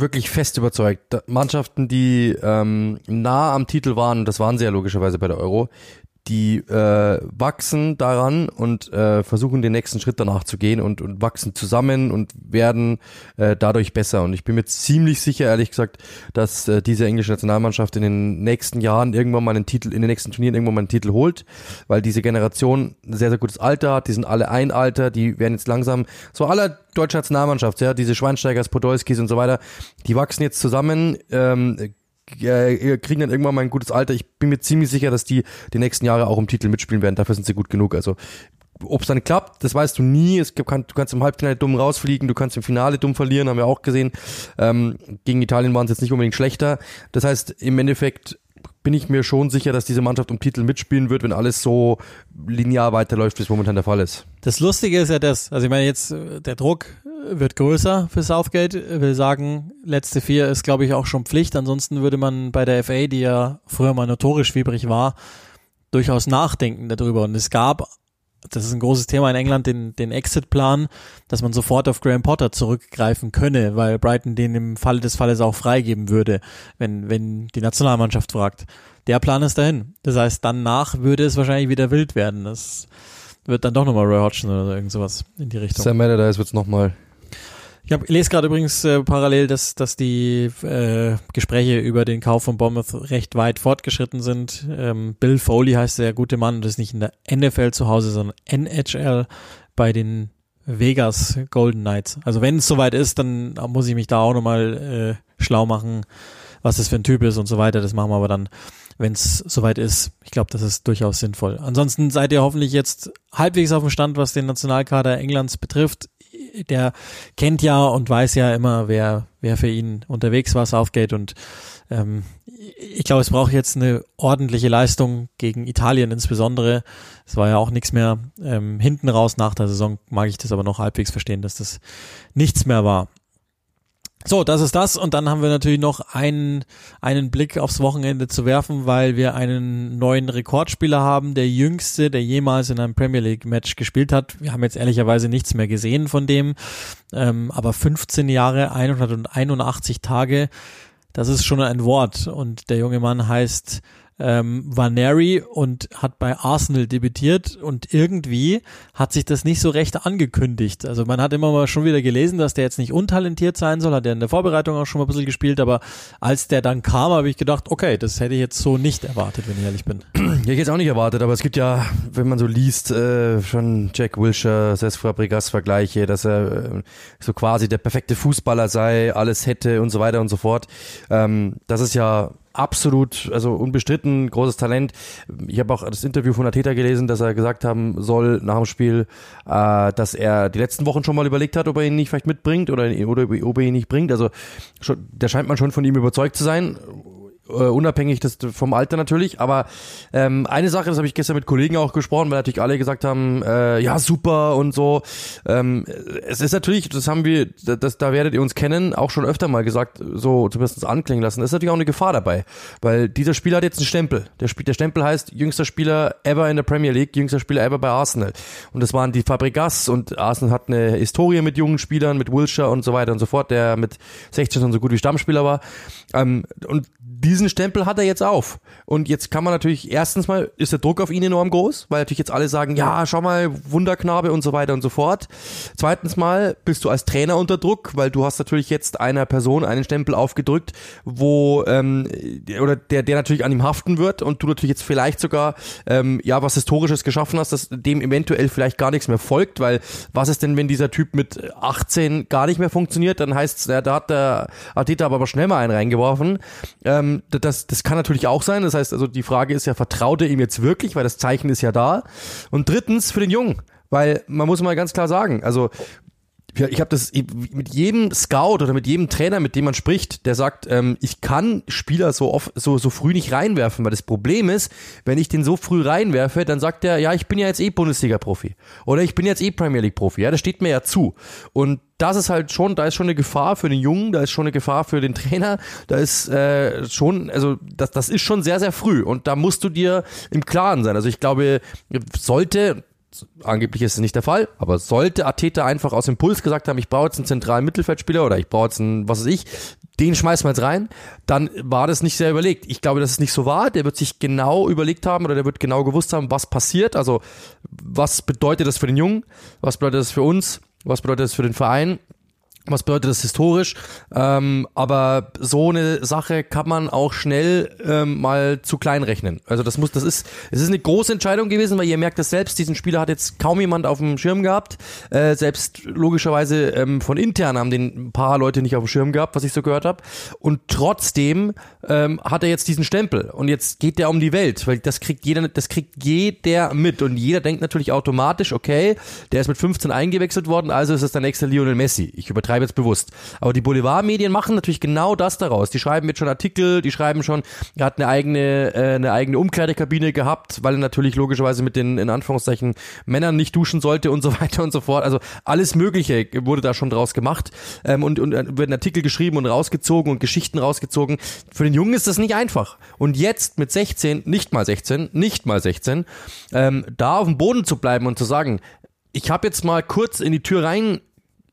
wirklich fest überzeugt. Mannschaften, die ähm, nah am Titel waren, das waren sie ja logischerweise bei der Euro, die äh, wachsen daran und äh, versuchen den nächsten Schritt danach zu gehen und, und wachsen zusammen und werden äh, dadurch besser. Und ich bin mir ziemlich sicher, ehrlich gesagt, dass äh, diese englische Nationalmannschaft in den nächsten Jahren irgendwann mal einen Titel, in den nächsten Turnieren irgendwann mal einen Titel holt, weil diese Generation ein sehr, sehr gutes Alter hat, die sind alle ein Alter, die werden jetzt langsam, so aller deutsche Nationalmannschaft, ja, diese Schweinsteigers, Podolskis und so weiter, die wachsen jetzt zusammen, ähm, äh, kriegen dann irgendwann mal ein gutes Alter. Ich bin mir ziemlich sicher, dass die die nächsten Jahre auch im Titel mitspielen werden. Dafür sind sie gut genug. Also ob es dann klappt, das weißt du nie. Es kann, du kannst im Halbfinale dumm rausfliegen, du kannst im Finale dumm verlieren, haben wir auch gesehen. Ähm, gegen Italien waren es jetzt nicht unbedingt schlechter. Das heißt, im Endeffekt bin ich mir schon sicher, dass diese Mannschaft um Titel mitspielen wird, wenn alles so linear weiterläuft, wie es momentan der Fall ist. Das Lustige ist ja das, also ich meine jetzt, äh, der Druck wird größer für Southgate. Will sagen, letzte vier ist, glaube ich, auch schon Pflicht. Ansonsten würde man bei der FA, die ja früher mal notorisch fiebrig war, durchaus nachdenken darüber. Und es gab, das ist ein großes Thema in England, den, den Exit-Plan, dass man sofort auf Graham Potter zurückgreifen könne, weil Brighton den im Falle des Falles auch freigeben würde, wenn, wenn die Nationalmannschaft fragt. Der Plan ist dahin. Das heißt, danach würde es wahrscheinlich wieder wild werden. Das wird dann doch nochmal Roy Hodgson oder irgend sowas in die Richtung. Sam Allardyce wird es nochmal. Ich hab, lese gerade übrigens äh, parallel, dass, dass die äh, Gespräche über den Kauf von Bournemouth recht weit fortgeschritten sind. Ähm, Bill Foley heißt der gute Mann und ist nicht in der NFL zu Hause, sondern NHL bei den Vegas Golden Knights. Also wenn es soweit ist, dann muss ich mich da auch nochmal äh, schlau machen, was das für ein Typ ist und so weiter. Das machen wir aber dann wenn es soweit ist. Ich glaube, das ist durchaus sinnvoll. Ansonsten seid ihr hoffentlich jetzt halbwegs auf dem Stand, was den Nationalkader Englands betrifft. Der kennt ja und weiß ja immer, wer, wer für ihn unterwegs war, Southgate. Und ähm, ich glaube, es braucht jetzt eine ordentliche Leistung gegen Italien insbesondere. Es war ja auch nichts mehr. Ähm, hinten raus nach der Saison mag ich das aber noch halbwegs verstehen, dass das nichts mehr war. So, das ist das. Und dann haben wir natürlich noch einen, einen Blick aufs Wochenende zu werfen, weil wir einen neuen Rekordspieler haben, der jüngste, der jemals in einem Premier League Match gespielt hat. Wir haben jetzt ehrlicherweise nichts mehr gesehen von dem. Ähm, aber 15 Jahre, 181 Tage, das ist schon ein Wort. Und der junge Mann heißt ähm, Vaneri und hat bei Arsenal debütiert und irgendwie hat sich das nicht so recht angekündigt. Also man hat immer mal schon wieder gelesen, dass der jetzt nicht untalentiert sein soll, hat er in der Vorbereitung auch schon mal ein bisschen gespielt, aber als der dann kam, habe ich gedacht, okay, das hätte ich jetzt so nicht erwartet, wenn ich ehrlich bin. Ja, ich jetzt auch nicht erwartet, aber es gibt ja, wenn man so liest, äh, schon Jack Wilshere, Cesc Fabregas Vergleiche, dass er äh, so quasi der perfekte Fußballer sei, alles hätte und so weiter und so fort. Ähm, das ist ja absolut, also unbestritten, großes Talent. Ich habe auch das Interview von Ateta gelesen, dass er gesagt haben soll nach dem Spiel, äh, dass er die letzten Wochen schon mal überlegt hat, ob er ihn nicht vielleicht mitbringt oder, oder ob er ihn nicht bringt. Also schon, da scheint man schon von ihm überzeugt zu sein unabhängig des, vom Alter natürlich. Aber ähm, eine Sache, das habe ich gestern mit Kollegen auch gesprochen, weil natürlich alle gesagt haben, äh, ja super und so. Ähm, es ist natürlich, das haben wir, das, da werdet ihr uns kennen, auch schon öfter mal gesagt, so zumindest anklingen lassen. Es ist natürlich auch eine Gefahr dabei, weil dieser Spieler hat jetzt einen Stempel. Der, Sp der Stempel heißt jüngster Spieler ever in der Premier League, jüngster Spieler ever bei Arsenal. Und das waren die Fabregas und Arsenal hat eine Historie mit jungen Spielern, mit Wilshire und so weiter und so fort, der mit 16 schon so gut wie Stammspieler war. Ähm, und diesen Stempel hat er jetzt auf. Und jetzt kann man natürlich, erstens mal ist der Druck auf ihn enorm groß, weil natürlich jetzt alle sagen, ja, schau mal, Wunderknabe und so weiter und so fort. Zweitens mal bist du als Trainer unter Druck, weil du hast natürlich jetzt einer Person einen Stempel aufgedrückt, wo, ähm, oder der, der natürlich an ihm haften wird und du natürlich jetzt vielleicht sogar, ähm, ja, was Historisches geschaffen hast, dass dem eventuell vielleicht gar nichts mehr folgt, weil was ist denn, wenn dieser Typ mit 18 gar nicht mehr funktioniert, dann heißt es, ja, da hat der Ateta aber schnell mal einen reingeworfen. Ähm, ähm, das, das kann natürlich auch sein. Das heißt, also die Frage ist ja, vertraut er ihm jetzt wirklich, weil das Zeichen ist ja da. Und drittens für den Jungen, weil man muss mal ganz klar sagen, also ich habe das mit jedem Scout oder mit jedem Trainer, mit dem man spricht, der sagt, ähm, ich kann Spieler so oft, so, so früh nicht reinwerfen, weil das Problem ist, wenn ich den so früh reinwerfe, dann sagt er, ja, ich bin ja jetzt eh Bundesliga-Profi oder ich bin jetzt eh Premier League-Profi, ja, das steht mir ja zu. Und das ist halt schon, da ist schon eine Gefahr für den Jungen, da ist schon eine Gefahr für den Trainer, da ist äh, schon, also das, das ist schon sehr, sehr früh und da musst du dir im Klaren sein. Also ich glaube, sollte, angeblich ist es nicht der Fall, aber sollte Ateta einfach aus Impuls gesagt haben, ich brauche jetzt einen zentralen Mittelfeldspieler oder ich brauche jetzt einen, was weiß ich, den schmeißen wir jetzt rein, dann war das nicht sehr überlegt. Ich glaube, dass es nicht so war. Der wird sich genau überlegt haben oder der wird genau gewusst haben, was passiert. Also, was bedeutet das für den Jungen? Was bedeutet das für uns? Was bedeutet das für den Verein? Was bedeutet das historisch? Ähm, aber so eine Sache kann man auch schnell ähm, mal zu klein rechnen. Also das muss, das ist, es ist eine große Entscheidung gewesen, weil ihr merkt das selbst. Diesen Spieler hat jetzt kaum jemand auf dem Schirm gehabt. Äh, selbst logischerweise ähm, von intern haben den ein paar Leute nicht auf dem Schirm gehabt, was ich so gehört habe. Und trotzdem ähm, hat er jetzt diesen Stempel und jetzt geht der um die Welt, weil das kriegt jeder, das kriegt jeder mit und jeder denkt natürlich automatisch, okay, der ist mit 15 eingewechselt worden, also ist es der nächste Lionel Messi. Ich übertreibe übertreibe jetzt bewusst. Aber die Boulevardmedien machen natürlich genau das daraus. Die schreiben jetzt schon Artikel, die schreiben schon, er hat eine eigene, äh, eine eigene Umkleidekabine gehabt, weil er natürlich logischerweise mit den, in Anführungszeichen, Männern nicht duschen sollte und so weiter und so fort. Also alles Mögliche wurde da schon draus gemacht ähm, und, und äh, werden Artikel geschrieben und rausgezogen und Geschichten rausgezogen. Für den Jungen ist das nicht einfach. Und jetzt mit 16, nicht mal 16, nicht mal 16, ähm, da auf dem Boden zu bleiben und zu sagen, ich habe jetzt mal kurz in die Tür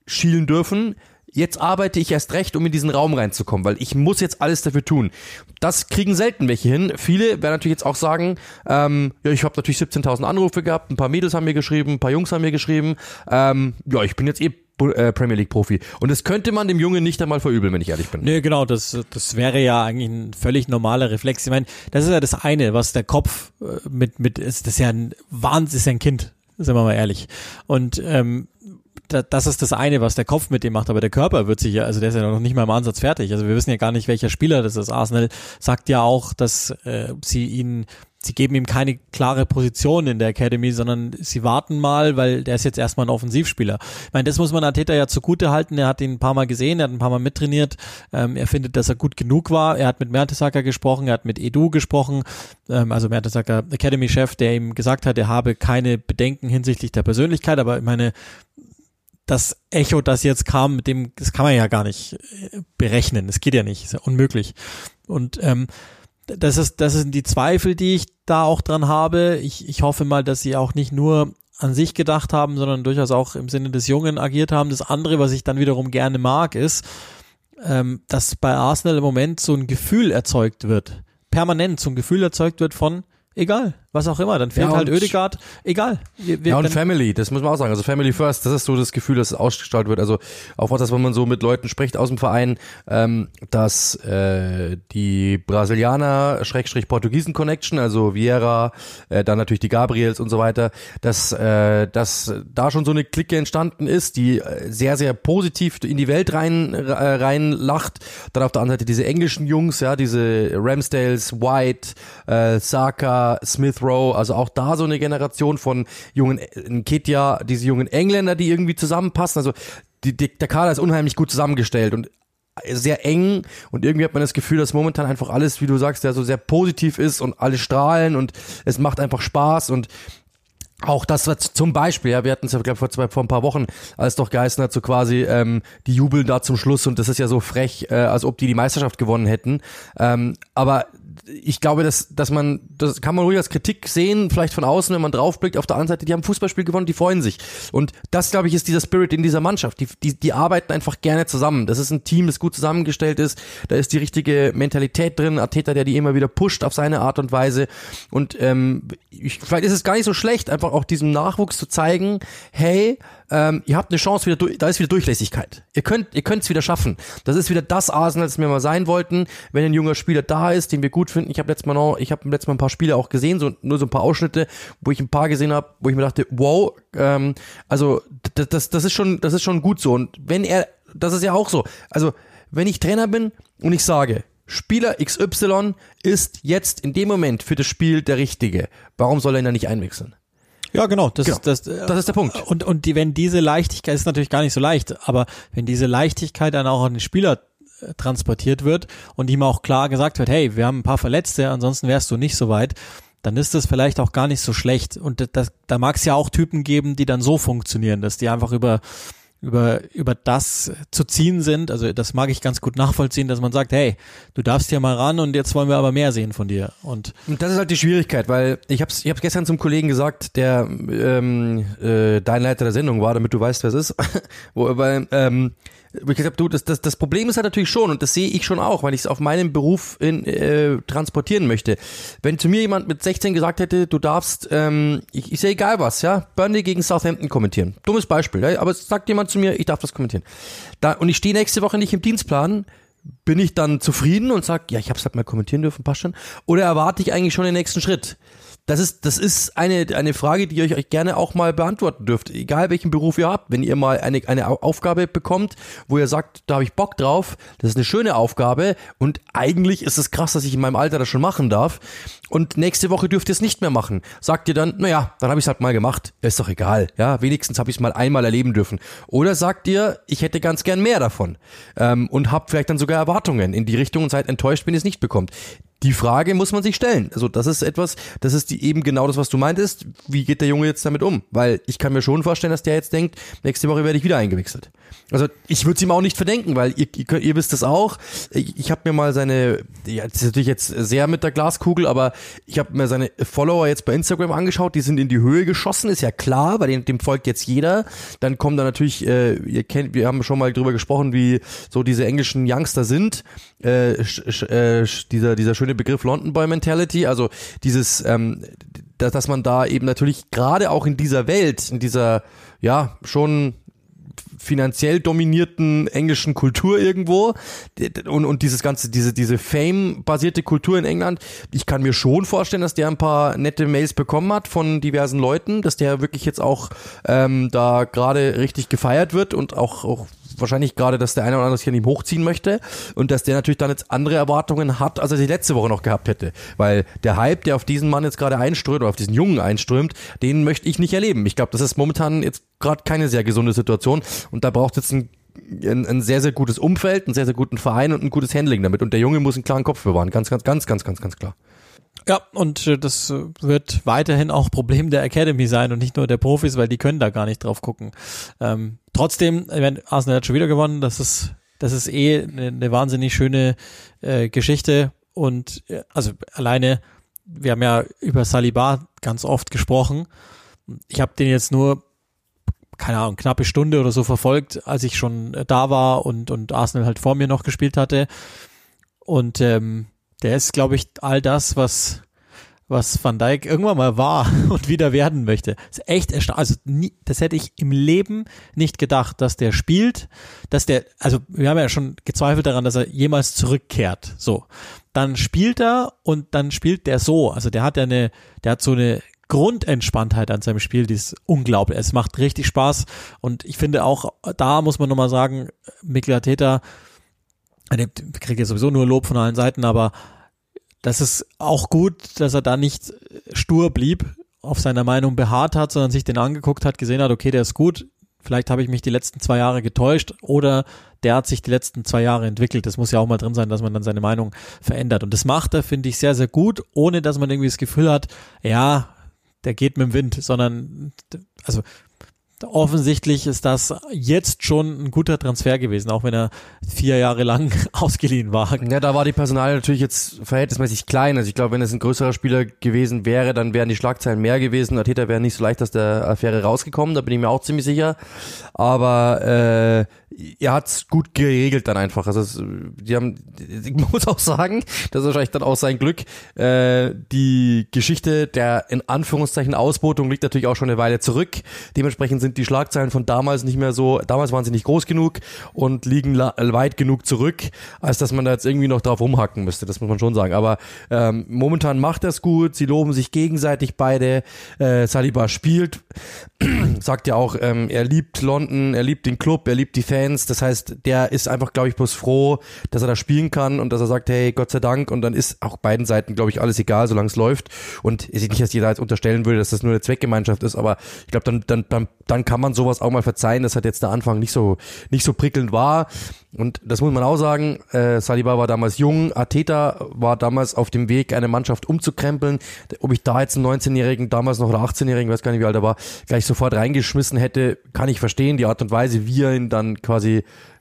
reinschielen dürfen, jetzt arbeite ich erst recht, um in diesen Raum reinzukommen, weil ich muss jetzt alles dafür tun. Das kriegen selten welche hin. Viele werden natürlich jetzt auch sagen, ähm, ja, ich habe natürlich 17.000 Anrufe gehabt, ein paar Mädels haben mir geschrieben, ein paar Jungs haben mir geschrieben, ähm, ja, ich bin jetzt eh äh, Premier League Profi. Und das könnte man dem Jungen nicht einmal verübeln, wenn ich ehrlich bin. Nee, genau, das, das wäre ja eigentlich ein völlig normaler Reflex. Ich meine, das ist ja das eine, was der Kopf äh, mit, mit ist, das ist ja ein Wahnsinn, ist ja ein Kind, sind wir mal ehrlich. Und ähm, das ist das eine, was der Kopf mit dem macht, aber der Körper wird sich ja, also der ist ja noch nicht mal im Ansatz fertig. Also wir wissen ja gar nicht, welcher Spieler das ist. Arsenal sagt ja auch, dass äh, sie ihn sie geben ihm keine klare Position in der Academy, sondern sie warten mal, weil der ist jetzt erstmal ein Offensivspieler. Ich meine, das muss man Ateta ja zugute halten. Er hat ihn ein paar Mal gesehen, er hat ein paar Mal mittrainiert. Ähm, er findet, dass er gut genug war. Er hat mit Mertesacker gesprochen, er hat mit Edu gesprochen, ähm, also Mertesacker Academy-Chef, der ihm gesagt hat, er habe keine Bedenken hinsichtlich der Persönlichkeit, aber ich meine, das Echo, das jetzt kam, mit dem, das kann man ja gar nicht äh, berechnen. Das geht ja nicht, ist ja unmöglich. Und ähm, das ist, das sind die Zweifel, die ich da auch dran habe. Ich, ich hoffe mal, dass sie auch nicht nur an sich gedacht haben, sondern durchaus auch im Sinne des Jungen agiert haben. Das andere, was ich dann wiederum gerne mag, ist, ähm, dass bei Arsenal im Moment so ein Gefühl erzeugt wird, permanent so ein Gefühl erzeugt wird von, egal, was auch immer, dann fehlt ja, halt Ödegard, egal. Wir, ja und Family, das muss man auch sagen, also Family First, das ist so das Gefühl, dass es ausgestrahlt wird, also auch was das, wenn man so mit Leuten spricht aus dem Verein, ähm, dass äh, die Brasilianer, Schrägstrich Portugiesen Connection, also Vieira, äh, dann natürlich die Gabriels und so weiter, dass, äh, dass da schon so eine Clique entstanden ist, die äh, sehr, sehr positiv in die Welt rein, äh, rein lacht, dann auf der anderen Seite diese englischen Jungs, ja, diese Ramsdales, White, äh, Saka, Smith, Rowe, also auch da so eine Generation von jungen Ketja, diese jungen Engländer, die irgendwie zusammenpassen. Also die, die, der Kader ist unheimlich gut zusammengestellt und sehr eng und irgendwie hat man das Gefühl, dass momentan einfach alles, wie du sagst, ja so sehr positiv ist und alle strahlen und es macht einfach Spaß und auch das war zum Beispiel, ja, wir hatten es ja, glaube vor, zwei, vor ein paar Wochen, als doch geheißen hat, so quasi, ähm, die jubeln da zum Schluss und das ist ja so frech, äh, als ob die die Meisterschaft gewonnen hätten. Ähm, aber ich glaube, dass, dass man, das kann man ruhig als Kritik sehen, vielleicht von außen, wenn man draufblickt. Auf der anderen Seite, die haben Fußballspiel gewonnen, die freuen sich. Und das, glaube ich, ist dieser Spirit in dieser Mannschaft. Die, die, die arbeiten einfach gerne zusammen. Das ist ein Team, das gut zusammengestellt ist. Da ist die richtige Mentalität drin. Arteta, der die immer wieder pusht auf seine Art und Weise. Und ähm, ich, vielleicht ist es gar nicht so schlecht, einfach auch diesem Nachwuchs zu zeigen, hey, ähm, ihr habt eine Chance, wieder da ist wieder Durchlässigkeit. Ihr könnt ihr könnt's wieder schaffen. Das ist wieder das Arsenal, das wir mal sein wollten. Wenn ein junger Spieler da ist, den wir gut finden. Ich habe letztes Mal noch, ich habe letztes Mal ein paar Spiele auch gesehen, so nur so ein paar Ausschnitte, wo ich ein paar gesehen habe, wo ich mir dachte, wow, ähm, also das, das, das ist schon, das ist schon gut so. Und wenn er, das ist ja auch so. Also wenn ich Trainer bin und ich sage, Spieler XY ist jetzt in dem Moment für das Spiel der Richtige. Warum soll er ihn dann nicht einwechseln? Ja, genau. Das, genau. Ist, das, das ist der Punkt. Und, und die, wenn diese Leichtigkeit, ist natürlich gar nicht so leicht, aber wenn diese Leichtigkeit dann auch an den Spieler äh, transportiert wird und ihm auch klar gesagt wird, hey, wir haben ein paar Verletzte, ansonsten wärst du nicht so weit, dann ist das vielleicht auch gar nicht so schlecht. Und das, da mag es ja auch Typen geben, die dann so funktionieren, dass die einfach über über, über das zu ziehen sind. Also das mag ich ganz gut nachvollziehen, dass man sagt, hey, du darfst hier mal ran und jetzt wollen wir aber mehr sehen von dir. Und, und das ist halt die Schwierigkeit, weil ich habe ich hab's gestern zum Kollegen gesagt, der ähm, äh, dein Leiter der Sendung war, damit du weißt, wer es ist. Wo, weil, ähm, ich gesagt du, das, das, das Problem ist halt natürlich schon, und das sehe ich schon auch, weil ich es auf meinem Beruf in, äh, transportieren möchte. Wenn zu mir jemand mit 16 gesagt hätte, du darfst, ähm, ich, ich sehe egal was, ja, Burnley gegen Southampton kommentieren. Dummes Beispiel, ja, aber sagt jemand zu mir, ich darf das kommentieren. Da, und ich stehe nächste Woche nicht im Dienstplan, bin ich dann zufrieden und sag, ja, ich habe es halt mal kommentieren dürfen, passt schon? Oder erwarte ich eigentlich schon den nächsten Schritt? Das ist, das ist eine, eine Frage, die ihr euch gerne auch mal beantworten dürft. Egal welchen Beruf ihr habt. Wenn ihr mal eine, eine Aufgabe bekommt, wo ihr sagt, da habe ich Bock drauf, das ist eine schöne Aufgabe und eigentlich ist es krass, dass ich in meinem Alter das schon machen darf. Und nächste Woche dürft ihr es nicht mehr machen. Sagt ihr dann, naja, dann habe ich es halt mal gemacht. Ist doch egal. Ja, wenigstens habe ich es mal einmal erleben dürfen. Oder sagt ihr, ich hätte ganz gern mehr davon. Ähm, und habt vielleicht dann sogar Erwartungen in die Richtung und seid enttäuscht, wenn ihr es nicht bekommt. Die Frage muss man sich stellen. Also das ist etwas, das ist die, eben genau das, was du meintest. Wie geht der Junge jetzt damit um? Weil ich kann mir schon vorstellen, dass der jetzt denkt, nächste Woche werde ich wieder eingewechselt. Also ich würde es ihm auch nicht verdenken, weil ihr, ihr, ihr wisst es auch. Ich, ich habe mir mal seine, ja, das ist natürlich jetzt sehr mit der Glaskugel, aber ich habe mir seine Follower jetzt bei Instagram angeschaut, die sind in die Höhe geschossen, ist ja klar, bei dem, dem folgt jetzt jeder. Dann kommen da natürlich, äh, ihr kennt, wir haben schon mal drüber gesprochen, wie so diese englischen Youngster sind. Äh, äh, dieser, dieser schöne Begriff London Boy Mentality, also dieses, ähm, dass, dass man da eben natürlich gerade auch in dieser Welt, in dieser, ja, schon finanziell dominierten englischen Kultur irgendwo und, und dieses ganze, diese, diese Fame-basierte Kultur in England, ich kann mir schon vorstellen, dass der ein paar nette Mails bekommen hat von diversen Leuten, dass der wirklich jetzt auch ähm, da gerade richtig gefeiert wird und auch, auch wahrscheinlich gerade, dass der eine oder andere sich an ihm hochziehen möchte und dass der natürlich dann jetzt andere Erwartungen hat, als er sie letzte Woche noch gehabt hätte. Weil der Hype, der auf diesen Mann jetzt gerade einströmt oder auf diesen Jungen einströmt, den möchte ich nicht erleben. Ich glaube, das ist momentan jetzt gerade keine sehr gesunde Situation und da braucht jetzt ein ein, ein sehr, sehr gutes Umfeld, einen sehr, sehr guten Verein und ein gutes Handling damit. Und der Junge muss einen klaren Kopf bewahren. Ganz, ganz, ganz, ganz, ganz, ganz klar. Ja, und äh, das äh, wird weiterhin auch Problem der Academy sein und nicht nur der Profis, weil die können da gar nicht drauf gucken. Ähm, trotzdem, Arsenal hat schon wieder gewonnen, das ist, das ist eh eine, eine wahnsinnig schöne äh, Geschichte. Und äh, also alleine, wir haben ja über Saliba ganz oft gesprochen. Ich habe den jetzt nur keine Ahnung, knappe Stunde oder so verfolgt, als ich schon da war und, und Arsenal halt vor mir noch gespielt hatte. Und ähm, der ist, glaube ich, all das, was was Van Dijk irgendwann mal war und wieder werden möchte. Ist echt erstaunlich. Also nie, das hätte ich im Leben nicht gedacht, dass der spielt, dass der, also wir haben ja schon gezweifelt daran, dass er jemals zurückkehrt. So. Dann spielt er und dann spielt der so. Also der hat ja eine, der hat so eine Grundentspanntheit an seinem Spiel, die ist unglaublich. Es macht richtig Spaß und ich finde auch, da muss man nochmal sagen, Mikel Arteta, der kriegt ja sowieso nur Lob von allen Seiten, aber das ist auch gut, dass er da nicht stur blieb, auf seiner Meinung beharrt hat, sondern sich den angeguckt hat, gesehen hat, okay, der ist gut, vielleicht habe ich mich die letzten zwei Jahre getäuscht oder der hat sich die letzten zwei Jahre entwickelt. Das muss ja auch mal drin sein, dass man dann seine Meinung verändert. Und das macht er, finde ich, sehr, sehr gut, ohne dass man irgendwie das Gefühl hat, ja, der geht mit dem Wind, sondern also offensichtlich ist das jetzt schon ein guter Transfer gewesen, auch wenn er vier Jahre lang ausgeliehen war. Ja, da war die Personal natürlich jetzt verhältnismäßig klein. Also ich glaube, wenn es ein größerer Spieler gewesen wäre, dann wären die Schlagzeilen mehr gewesen. Der Täter wäre nicht so leicht aus der Affäre rausgekommen, da bin ich mir auch ziemlich sicher. Aber äh, er hat's gut geregelt dann einfach. Also die haben, ich muss auch sagen, das ist wahrscheinlich dann auch sein Glück. Äh, die Geschichte der in Anführungszeichen Ausbotung liegt natürlich auch schon eine Weile zurück. Dementsprechend sind die Schlagzeilen von damals nicht mehr so. Damals waren sie nicht groß genug und liegen weit genug zurück, als dass man da jetzt irgendwie noch drauf rumhacken müsste. Das muss man schon sagen. Aber ähm, momentan macht es gut. Sie loben sich gegenseitig beide. Äh, Saliba spielt, sagt ja auch, ähm, er liebt London, er liebt den Club, er liebt die Fans Fans. Das heißt, der ist einfach, glaube ich, bloß froh, dass er da spielen kann und dass er sagt, hey, Gott sei Dank. Und dann ist auch beiden Seiten, glaube ich, alles egal, solange es läuft. Und ich nicht, dass jeder jetzt unterstellen würde, dass das nur eine Zweckgemeinschaft ist, aber ich glaube, dann, dann, dann, dann kann man sowas auch mal verzeihen, dass halt jetzt der Anfang nicht so, nicht so prickelnd war. Und das muss man auch sagen, äh, Saliba war damals jung, Ateta war damals auf dem Weg, eine Mannschaft umzukrempeln. Ob ich da jetzt einen 19-Jährigen, damals noch oder 18-Jährigen, weiß gar nicht, wie alt er war, gleich sofort reingeschmissen hätte, kann ich verstehen. Die Art und Weise, wie er ihn dann quasi,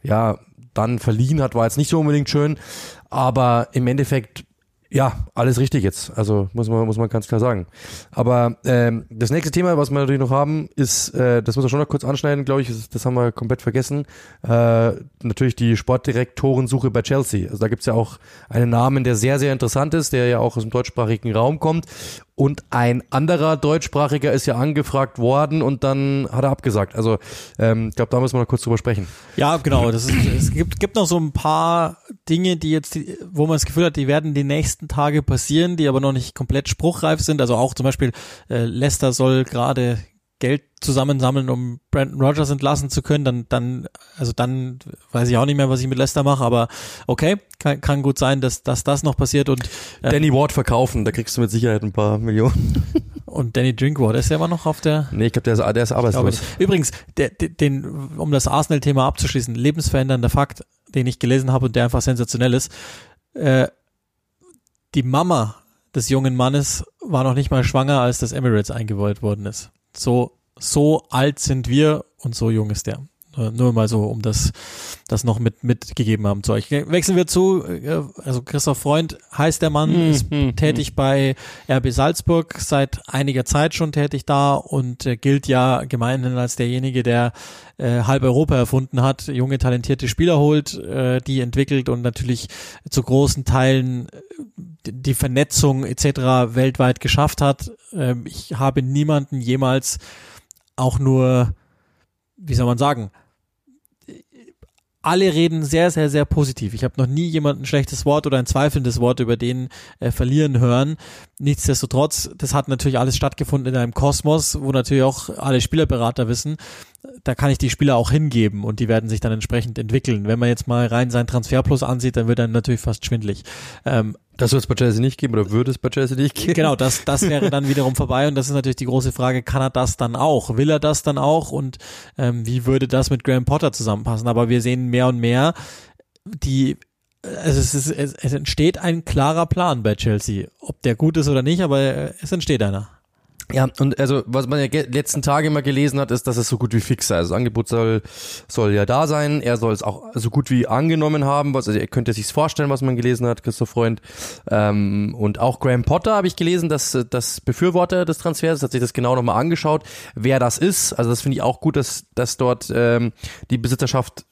ja, dann verliehen hat, war jetzt nicht so unbedingt schön. Aber im Endeffekt ja, alles richtig jetzt. Also muss man, muss man ganz klar sagen. Aber ähm, das nächste Thema, was wir natürlich noch haben, ist, äh, das muss man schon noch kurz anschneiden, glaube ich, das, haben wir komplett vergessen. Äh, natürlich die Sportdirektorensuche bei Chelsea. Also da gibt's ja auch einen Namen, der sehr, sehr interessant ist, der ja auch aus dem deutschsprachigen Raum kommt. Und ein anderer Deutschsprachiger ist ja angefragt worden und dann hat er abgesagt. Also ähm, ich glaube, da müssen wir noch kurz drüber sprechen. Ja, genau. Ist, es gibt, gibt noch so ein paar Dinge, die jetzt, wo man das Gefühl hat, die werden die nächsten Tage passieren, die aber noch nicht komplett spruchreif sind. Also auch zum Beispiel äh, Leicester soll gerade Geld zusammensammeln, um Brandon Rogers entlassen zu können, dann, dann, also dann weiß ich auch nicht mehr, was ich mit Leicester mache, aber okay, kann, kann gut sein, dass, dass das noch passiert und äh, Danny Ward verkaufen, da kriegst du mit Sicherheit ein paar Millionen. Und Danny Drinkwater ist ja immer noch auf der. Nee, ich glaube, der ist, der ist arbeitslos. Übrigens, der, den, um das Arsenal-Thema abzuschließen, lebensverändernder Fakt, den ich gelesen habe und der einfach sensationell ist. Äh, die Mama des jungen Mannes war noch nicht mal schwanger, als das Emirates eingewollt worden ist. So, so alt sind wir und so jung ist der. Nur mal so, um das, das noch mit, mitgegeben haben zu euch. Wechseln wir zu, äh, also Christoph Freund heißt der Mann, hm, ist hm, tätig hm. bei RB Salzburg, seit einiger Zeit schon tätig da und äh, gilt ja gemeinhin als derjenige, der äh, halb Europa erfunden hat, junge, talentierte Spieler holt, äh, die entwickelt und natürlich zu großen Teilen äh, die Vernetzung etc. weltweit geschafft hat. Ähm, ich habe niemanden jemals auch nur, wie soll man sagen, alle reden sehr, sehr, sehr positiv. Ich habe noch nie jemanden ein schlechtes Wort oder ein zweifelndes Wort über den äh, verlieren hören. Nichtsdestotrotz, das hat natürlich alles stattgefunden in einem Kosmos, wo natürlich auch alle Spielerberater wissen, da kann ich die Spieler auch hingeben und die werden sich dann entsprechend entwickeln. Wenn man jetzt mal rein sein Transferplus ansieht, dann wird dann natürlich fast schwindlig. Ähm, das wird es bei Chelsea nicht geben oder würde es bei Chelsea nicht geben? Genau, das, das wäre dann wiederum vorbei und das ist natürlich die große Frage, kann er das dann auch? Will er das dann auch? Und ähm, wie würde das mit Graham Potter zusammenpassen? Aber wir sehen mehr und mehr, die also es, ist, es, es entsteht ein klarer Plan bei Chelsea. Ob der gut ist oder nicht, aber es entsteht einer. Ja, und also was man ja letzten Tage immer gelesen hat, ist, dass es so gut wie fix sei. Also das Angebot soll, soll ja da sein. Er soll es auch so gut wie angenommen haben. Was, also er könnte sich vorstellen, was man gelesen hat, Christoph Freund. Ähm, und auch Graham Potter habe ich gelesen, dass das Befürworter des Transfers, hat sich das genau nochmal angeschaut, wer das ist. Also das finde ich auch gut, dass, dass dort ähm, die Besitzerschaft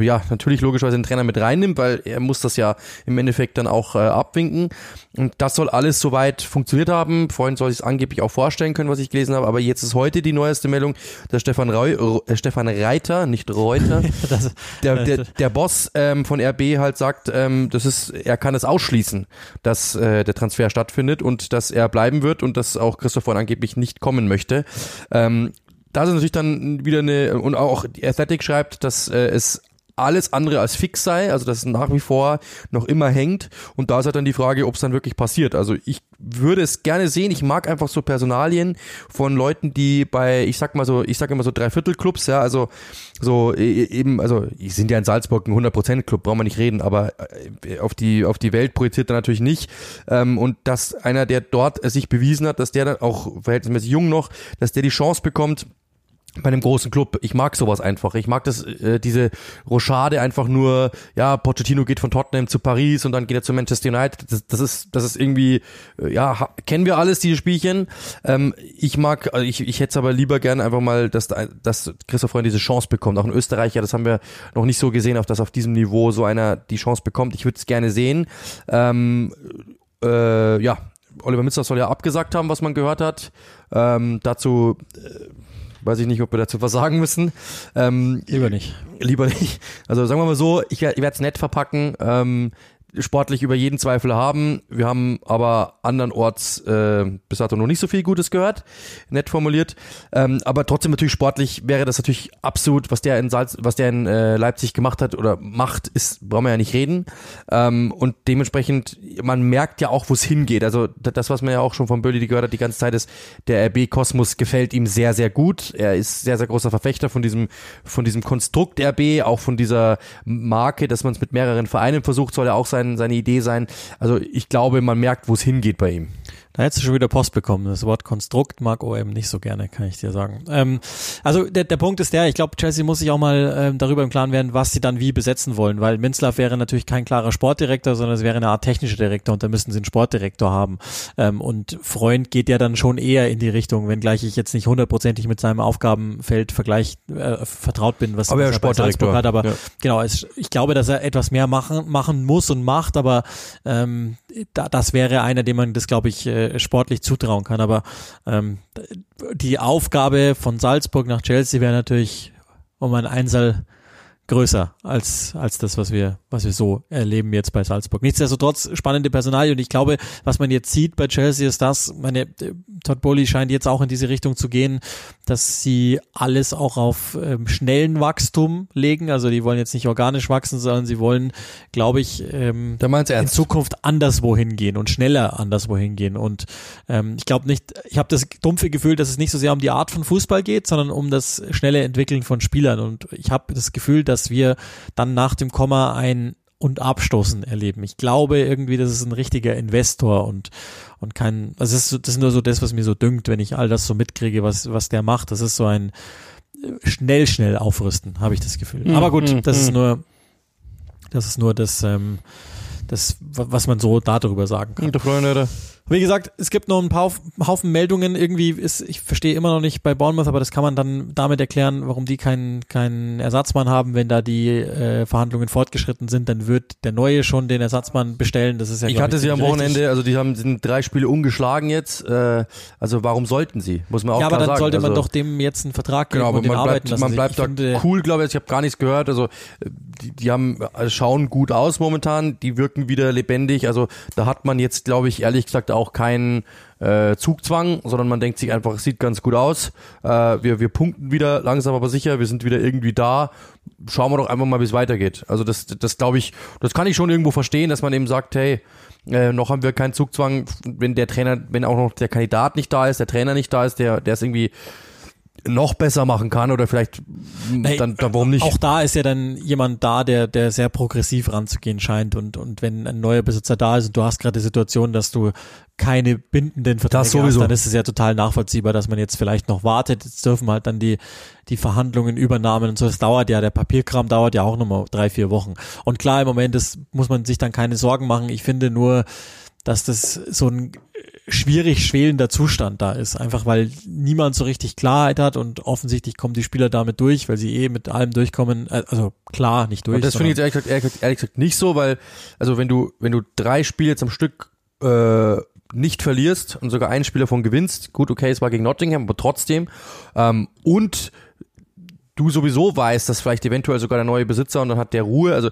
ja, natürlich logischerweise den Trainer mit reinnimmt, weil er muss das ja im Endeffekt dann auch äh, abwinken. Und das soll alles soweit funktioniert haben. Vorhin soll ich es angeblich auch vorstellen können, was ich gelesen habe. Aber jetzt ist heute die neueste Meldung, dass Stefan, Reu, äh, Stefan Reiter, nicht Reuter, das, der, der, der Boss ähm, von RB halt sagt, ähm, das ist, er kann es ausschließen, dass äh, der Transfer stattfindet und dass er bleiben wird und dass auch Christoph angeblich nicht kommen möchte. Ähm, da ist natürlich dann wieder eine, und auch die Athletic schreibt, dass äh, es alles andere als fix sei, also dass es nach wie vor noch immer hängt. Und da ist halt dann die Frage, ob es dann wirklich passiert. Also ich würde es gerne sehen. Ich mag einfach so Personalien von Leuten, die bei, ich sag mal so, ich sag immer so Dreiviertelclubs, ja, also so e, eben, also die sind ja in Salzburg ein 100% Club, brauchen wir nicht reden, aber äh, auf die auf die Welt projiziert er natürlich nicht. Ähm, und dass einer, der dort sich bewiesen hat, dass der dann auch verhältnismäßig jung noch, dass der die Chance bekommt, bei einem großen Club. Ich mag sowas einfach. Ich mag das, äh, diese Rochade einfach nur, ja, Pochettino geht von Tottenham zu Paris und dann geht er zu Manchester United. Das, das ist, das ist irgendwie, äh, ja, kennen wir alles, diese Spielchen. Ähm, ich mag, also ich, ich hätte es aber lieber gerne einfach mal, dass, dass Christoph Freund diese Chance bekommt. Auch ein Österreicher, das haben wir noch nicht so gesehen, auf dass auf diesem Niveau so einer die Chance bekommt. Ich würde es gerne sehen. Ähm, äh, ja, Oliver Mützer soll ja abgesagt haben, was man gehört hat. Ähm, dazu äh, Weiß ich nicht, ob wir dazu was sagen müssen. Ähm, lieber nicht. Lieber nicht. Also sagen wir mal so, ich, ich werde es nett verpacken. Ähm, sportlich über jeden Zweifel haben. Wir haben aber andernorts äh, bis dato noch nicht so viel Gutes gehört, nett formuliert. Ähm, aber trotzdem natürlich sportlich wäre das natürlich absolut, was der in Salz, was der in äh, Leipzig gemacht hat oder macht, ist brauchen wir ja nicht reden. Ähm, und dementsprechend, man merkt ja auch, wo es hingeht. Also das, was man ja auch schon von Bölli gehört hat, die ganze Zeit ist, der RB Kosmos gefällt ihm sehr, sehr gut. Er ist sehr, sehr großer Verfechter von diesem, von diesem Konstrukt RB, auch von dieser Marke, dass man es mit mehreren Vereinen versucht, soll er auch sein sein, seine Idee sein. Also ich glaube, man merkt, wo es hingeht bei ihm. Da hättest du schon wieder Post bekommen. Das Wort Konstrukt mag OM nicht so gerne, kann ich dir sagen. Ähm, also der, der Punkt ist der, ich glaube, Chelsea muss sich auch mal ähm, darüber im Klaren werden, was sie dann wie besetzen wollen, weil Minzlaff wäre natürlich kein klarer Sportdirektor, sondern es wäre eine Art technischer Direktor und da müssen sie einen Sportdirektor haben. Ähm, und Freund geht ja dann schon eher in die Richtung, wenngleich ich jetzt nicht hundertprozentig mit seinem Aufgabenfeld vergleich, äh, vertraut bin, was, aber er Sportdirektor hat. Aber ja. genau, es, ich glaube, dass er etwas mehr machen, machen muss und macht, aber ähm, da, das wäre einer, dem man das, glaube ich, äh, sportlich zutrauen kann. Aber ähm, die Aufgabe von Salzburg nach Chelsea wäre natürlich um ein Einsal größer als, als das, was wir, was wir so erleben jetzt bei Salzburg. Nichtsdestotrotz spannende Personalie und ich glaube, was man jetzt sieht bei Chelsea ist das, meine, Todd Bowley scheint jetzt auch in diese Richtung zu gehen, dass sie alles auch auf ähm, schnellen Wachstum legen. Also die wollen jetzt nicht organisch wachsen, sondern sie wollen, glaube ich, ähm, in Zukunft anderswo hingehen und schneller anderswo hingehen. Und ähm, ich glaube nicht, ich habe das dumpfe Gefühl, dass es nicht so sehr um die Art von Fußball geht, sondern um das schnelle Entwickeln von Spielern. Und ich habe das Gefühl, dass dass wir dann nach dem Komma ein und Abstoßen erleben. Ich glaube irgendwie, das ist ein richtiger Investor und, und kein, also das ist, das ist nur so das, was mir so dünkt, wenn ich all das so mitkriege, was, was der macht. Das ist so ein äh, schnell, schnell aufrüsten, habe ich das Gefühl. Mhm. Aber gut, das ist mhm. nur, das ist nur das, ähm, das, was man so darüber sagen kann. Der Freunde, wie gesagt, es gibt noch ein paar Haufen Meldungen. Irgendwie ist, ich verstehe immer noch nicht bei Bournemouth, aber das kann man dann damit erklären, warum die keinen keinen Ersatzmann haben. Wenn da die äh, Verhandlungen fortgeschritten sind, dann wird der Neue schon den Ersatzmann bestellen. Das ist ja. Ich hatte ich, sie am Wochenende, also die haben sind drei Spiele ungeschlagen jetzt. Äh, also warum sollten sie? Muss man auch ja, aber dann sagen. sollte man also, doch dem jetzt einen Vertrag geben genau, und den man arbeiten bleibt, lassen. Man bleibt ich da finde, cool, glaube ich. Ich habe gar nichts gehört. Also die, die haben also schauen gut aus momentan. Die wirken wieder lebendig. Also da hat man jetzt, glaube ich, ehrlich gesagt auch keinen äh, Zugzwang, sondern man denkt sich einfach, es sieht ganz gut aus. Äh, wir, wir punkten wieder langsam aber sicher, wir sind wieder irgendwie da. Schauen wir doch einfach mal, wie es weitergeht. Also das, das glaube ich, das kann ich schon irgendwo verstehen, dass man eben sagt, hey, äh, noch haben wir keinen Zugzwang, wenn der Trainer, wenn auch noch der Kandidat nicht da ist, der Trainer nicht da ist, der, der ist irgendwie noch besser machen kann oder vielleicht nee, dann, dann warum nicht? Auch da ist ja dann jemand da, der der sehr progressiv ranzugehen scheint und und wenn ein neuer Besitzer da ist und du hast gerade die Situation, dass du keine bindenden Verträge das sowieso. hast, dann ist es ja total nachvollziehbar, dass man jetzt vielleicht noch wartet. Jetzt dürfen halt dann die die Verhandlungen, Übernahmen und so. Es dauert ja, der Papierkram dauert ja auch nochmal drei vier Wochen. Und klar, im Moment ist, muss man sich dann keine Sorgen machen. Ich finde nur dass das so ein schwierig schwelender Zustand da ist, einfach weil niemand so richtig Klarheit hat und offensichtlich kommen die Spieler damit durch, weil sie eh mit allem durchkommen, äh, also klar nicht durch. Und das finde ich jetzt ehrlich gesagt, ehrlich, ehrlich gesagt nicht so, weil also wenn du wenn du drei Spiele zum Stück äh, nicht verlierst und sogar einen Spieler von gewinnst, gut, okay, es war gegen Nottingham, aber trotzdem ähm, und du sowieso weißt, dass vielleicht eventuell sogar der neue Besitzer und dann hat der Ruhe, also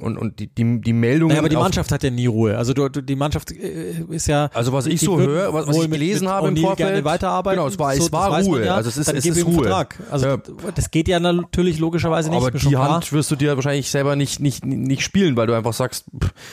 und, und die, die, die Meldung. Naja, aber die Mannschaft hat ja nie Ruhe. Also du, du, die Mannschaft äh, ist ja. Also was ich so höre, was, was ich gelesen habe im Vorfeld. Gerne weiterarbeiten. Genau, es war, so, es war Ruhe. Ja, also es ist, es ist Ruhe. Vertrag. Also ja. das geht ja natürlich logischerweise nicht. Aber die Hand wirst du dir wahrscheinlich selber nicht, nicht, nicht spielen, weil du einfach sagst,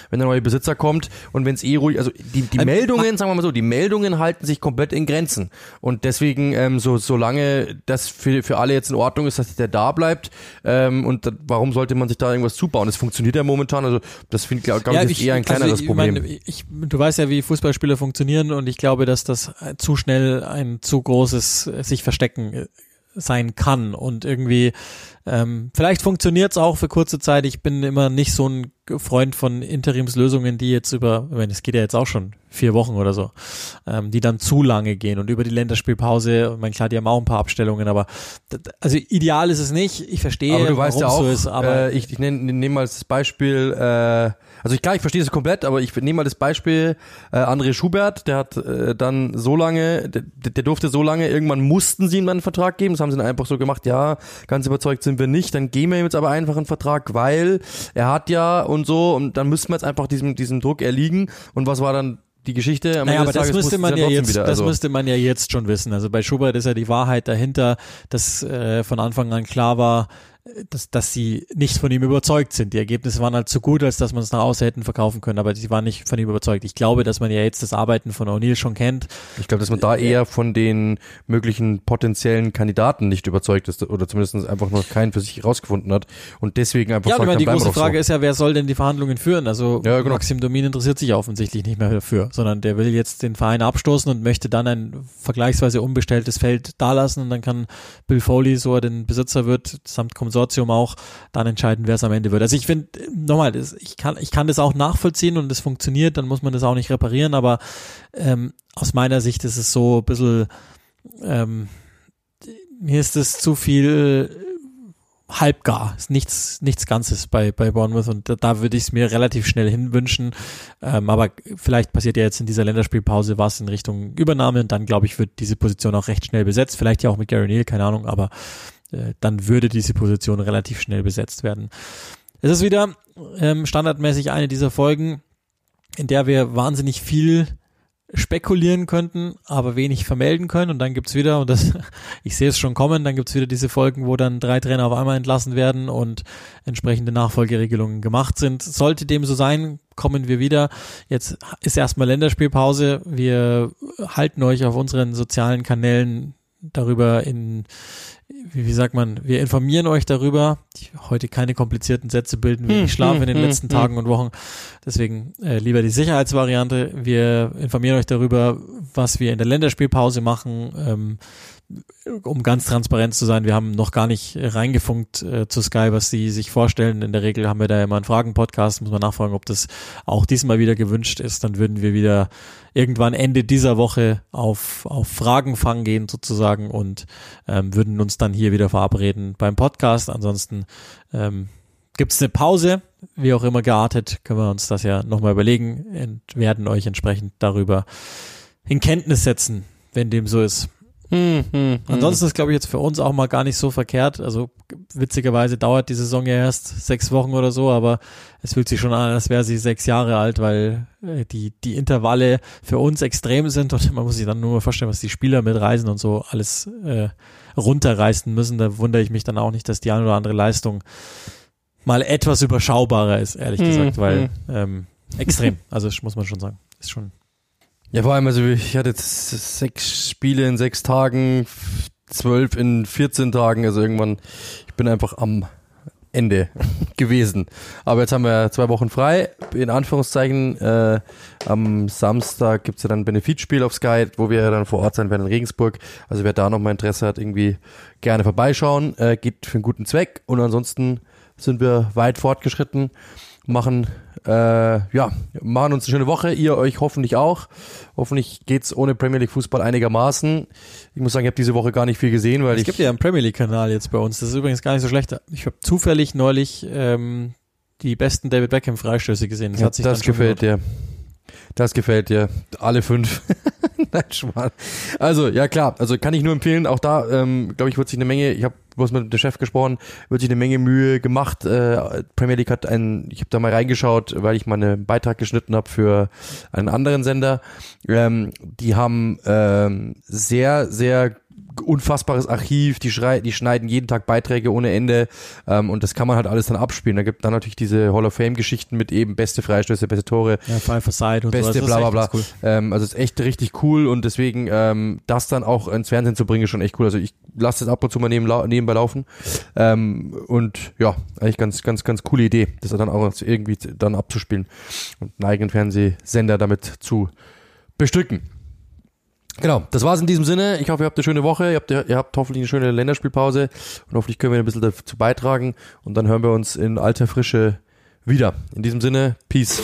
wenn der neue Besitzer kommt und wenn es eh ruhig, also die, die ähm, Meldungen, sagen wir mal so, die Meldungen halten sich komplett in Grenzen. Und deswegen, ähm, so, solange das für, für alle jetzt in Ordnung ist, dass der da bleibt, ähm, und warum sollte man sich da irgendwas zubauen? Es funktioniert ja momentan, also das finde ich, glaube ja, ich, ist eher ein kleineres also ich, Problem. Mein, ich, du weißt ja, wie Fußballspiele funktionieren und ich glaube, dass das zu schnell ein zu großes äh, sich verstecken äh, sein kann und irgendwie ähm, vielleicht funktioniert es auch für kurze Zeit. Ich bin immer nicht so ein Freund von Interimslösungen, die jetzt über, ich meine, es geht ja jetzt auch schon vier Wochen oder so, ähm, die dann zu lange gehen und über die Länderspielpause, ich meine, klar, die haben auch ein paar Abstellungen, aber also ideal ist es nicht. Ich verstehe, aber du weißt ja auch, so ist, aber äh, ich, ich nehme nehm mal das Beispiel, äh, also ich, klar, ich verstehe es komplett, aber ich nehme mal das Beispiel äh, André Schubert, der hat äh, dann so lange, der, der durfte so lange, irgendwann mussten sie ihm einen Vertrag geben, das haben sie dann einfach so gemacht, ja, ganz überzeugt sind wir nicht, dann geben wir ihm jetzt aber einfach einen Vertrag, weil er hat ja und so und dann müssten wir jetzt einfach diesem, diesem Druck erliegen und was war dann die Geschichte. Am naja, aber das müsste man ja jetzt, wieder, also. das müsste man ja jetzt schon wissen. Also bei Schubert ist ja die Wahrheit dahinter, dass äh, von Anfang an klar war, dass, dass sie nicht von ihm überzeugt sind. Die Ergebnisse waren halt zu gut, als dass man es nach außen hätten verkaufen können, aber sie waren nicht von ihm überzeugt. Ich glaube, dass man ja jetzt das Arbeiten von O'Neill schon kennt. Ich glaube, dass man da äh, eher von den möglichen potenziellen Kandidaten nicht überzeugt ist oder zumindest einfach noch keinen für sich rausgefunden hat und deswegen einfach ja, sagt, meine, die große Frage so. ist ja, wer soll denn die Verhandlungen führen? Also ja, genau. Maxim Domin interessiert sich offensichtlich nicht mehr dafür, sondern der will jetzt den Verein abstoßen und möchte dann ein vergleichsweise unbestelltes Feld dalassen und dann kann Bill Foley, so er den Besitzer wird, samt Konsortium auch, dann entscheiden, wer es am Ende wird. Also ich finde, nochmal, ich kann, ich kann das auch nachvollziehen und es funktioniert, dann muss man das auch nicht reparieren, aber ähm, aus meiner Sicht ist es so ein bisschen, ähm, mir ist es zu viel halbgar, ist nichts, nichts Ganzes bei, bei Bournemouth und da, da würde ich es mir relativ schnell hinwünschen. Ähm, aber vielleicht passiert ja jetzt in dieser Länderspielpause was in Richtung Übernahme und dann glaube ich, wird diese Position auch recht schnell besetzt. Vielleicht ja auch mit Gary Neal, keine Ahnung, aber äh, dann würde diese Position relativ schnell besetzt werden. Es ist wieder ähm, standardmäßig eine dieser Folgen, in der wir wahnsinnig viel spekulieren könnten, aber wenig vermelden können. Und dann gibt's wieder, und das, ich sehe es schon kommen, dann gibt's wieder diese Folgen, wo dann drei Trainer auf einmal entlassen werden und entsprechende Nachfolgeregelungen gemacht sind. Sollte dem so sein, kommen wir wieder. Jetzt ist erstmal Länderspielpause. Wir halten euch auf unseren sozialen Kanälen darüber in wie, wie sagt man, wir informieren euch darüber, die heute keine komplizierten Sätze bilden, wie hm, ich schlafe hm, in den hm, letzten hm. Tagen und Wochen. Deswegen äh, lieber die Sicherheitsvariante. Wir informieren euch darüber, was wir in der Länderspielpause machen. Ähm, um ganz transparent zu sein, wir haben noch gar nicht reingefunkt äh, zu Sky, was sie sich vorstellen. In der Regel haben wir da immer einen Fragen-Podcast, muss man nachfragen, ob das auch diesmal wieder gewünscht ist. Dann würden wir wieder irgendwann Ende dieser Woche auf, auf Fragenfang gehen sozusagen und ähm, würden uns dann hier wieder verabreden beim Podcast. Ansonsten ähm, gibt es eine Pause, wie auch immer geartet, können wir uns das ja nochmal überlegen und werden euch entsprechend darüber in Kenntnis setzen, wenn dem so ist. Hm, hm, hm. Ansonsten ist, glaube ich, jetzt für uns auch mal gar nicht so verkehrt. Also witzigerweise dauert die Saison ja erst sechs Wochen oder so, aber es fühlt sich schon an, als wäre sie sechs Jahre alt, weil äh, die, die Intervalle für uns extrem sind und man muss sich dann nur mal vorstellen, was die Spieler mit Reisen und so alles äh, runterreißen müssen. Da wundere ich mich dann auch nicht, dass die eine oder andere Leistung mal etwas überschaubarer ist, ehrlich hm, gesagt, weil hm. ähm, extrem, also muss man schon sagen, ist schon ja, vor allem, also ich hatte jetzt sechs Spiele in sechs Tagen, zwölf in 14 Tagen, also irgendwann, ich bin einfach am Ende gewesen. Aber jetzt haben wir zwei Wochen frei, in Anführungszeichen. Äh, am Samstag gibt's ja dann ein Benefitspiel auf Sky, wo wir dann vor Ort sein werden in Regensburg. Also wer da noch mal Interesse hat, irgendwie gerne vorbeischauen. Äh, geht für einen guten Zweck. Und ansonsten sind wir weit fortgeschritten, machen äh, ja, machen uns eine schöne Woche. Ihr euch hoffentlich auch. Hoffentlich geht's ohne Premier League Fußball einigermaßen. Ich muss sagen, ich habe diese Woche gar nicht viel gesehen, weil es ich. Es gibt ja einen Premier League Kanal jetzt bei uns. Das ist übrigens gar nicht so schlecht. Ich habe zufällig neulich ähm, die besten David Beckham Freistöße gesehen. Das ja, hat sich das gefällt dir. Das gefällt dir. Alle fünf. Nein, Schmarrn. Also, ja klar, also kann ich nur empfehlen, auch da, ähm, glaube ich, wird sich eine Menge, ich habe bloß mit dem Chef gesprochen, wird sich eine Menge Mühe gemacht. Äh, Premier League hat einen, ich habe da mal reingeschaut, weil ich mal einen Beitrag geschnitten habe für einen anderen Sender. Ähm, die haben ähm, sehr, sehr unfassbares Archiv, die, schrei die schneiden jeden Tag Beiträge ohne Ende ähm, und das kann man halt alles dann abspielen. Da gibt dann natürlich diese Hall of Fame-Geschichten mit eben beste Freistöße, beste Tore, ja, Five Side und beste bla bla bla. Cool. Ähm, also es ist echt richtig cool und deswegen ähm, das dann auch ins Fernsehen zu bringen, ist schon echt cool. Also ich lasse das ab und zu mal neben, nebenbei laufen ähm, und ja, eigentlich ganz, ganz, ganz coole Idee, das dann auch irgendwie dann abzuspielen und einen eigenen Fernsehsender damit zu bestücken. Genau, das war's in diesem Sinne. Ich hoffe, ihr habt eine schöne Woche, ihr habt, ihr habt hoffentlich eine schöne Länderspielpause und hoffentlich können wir ein bisschen dazu beitragen und dann hören wir uns in alter Frische wieder. In diesem Sinne, Peace.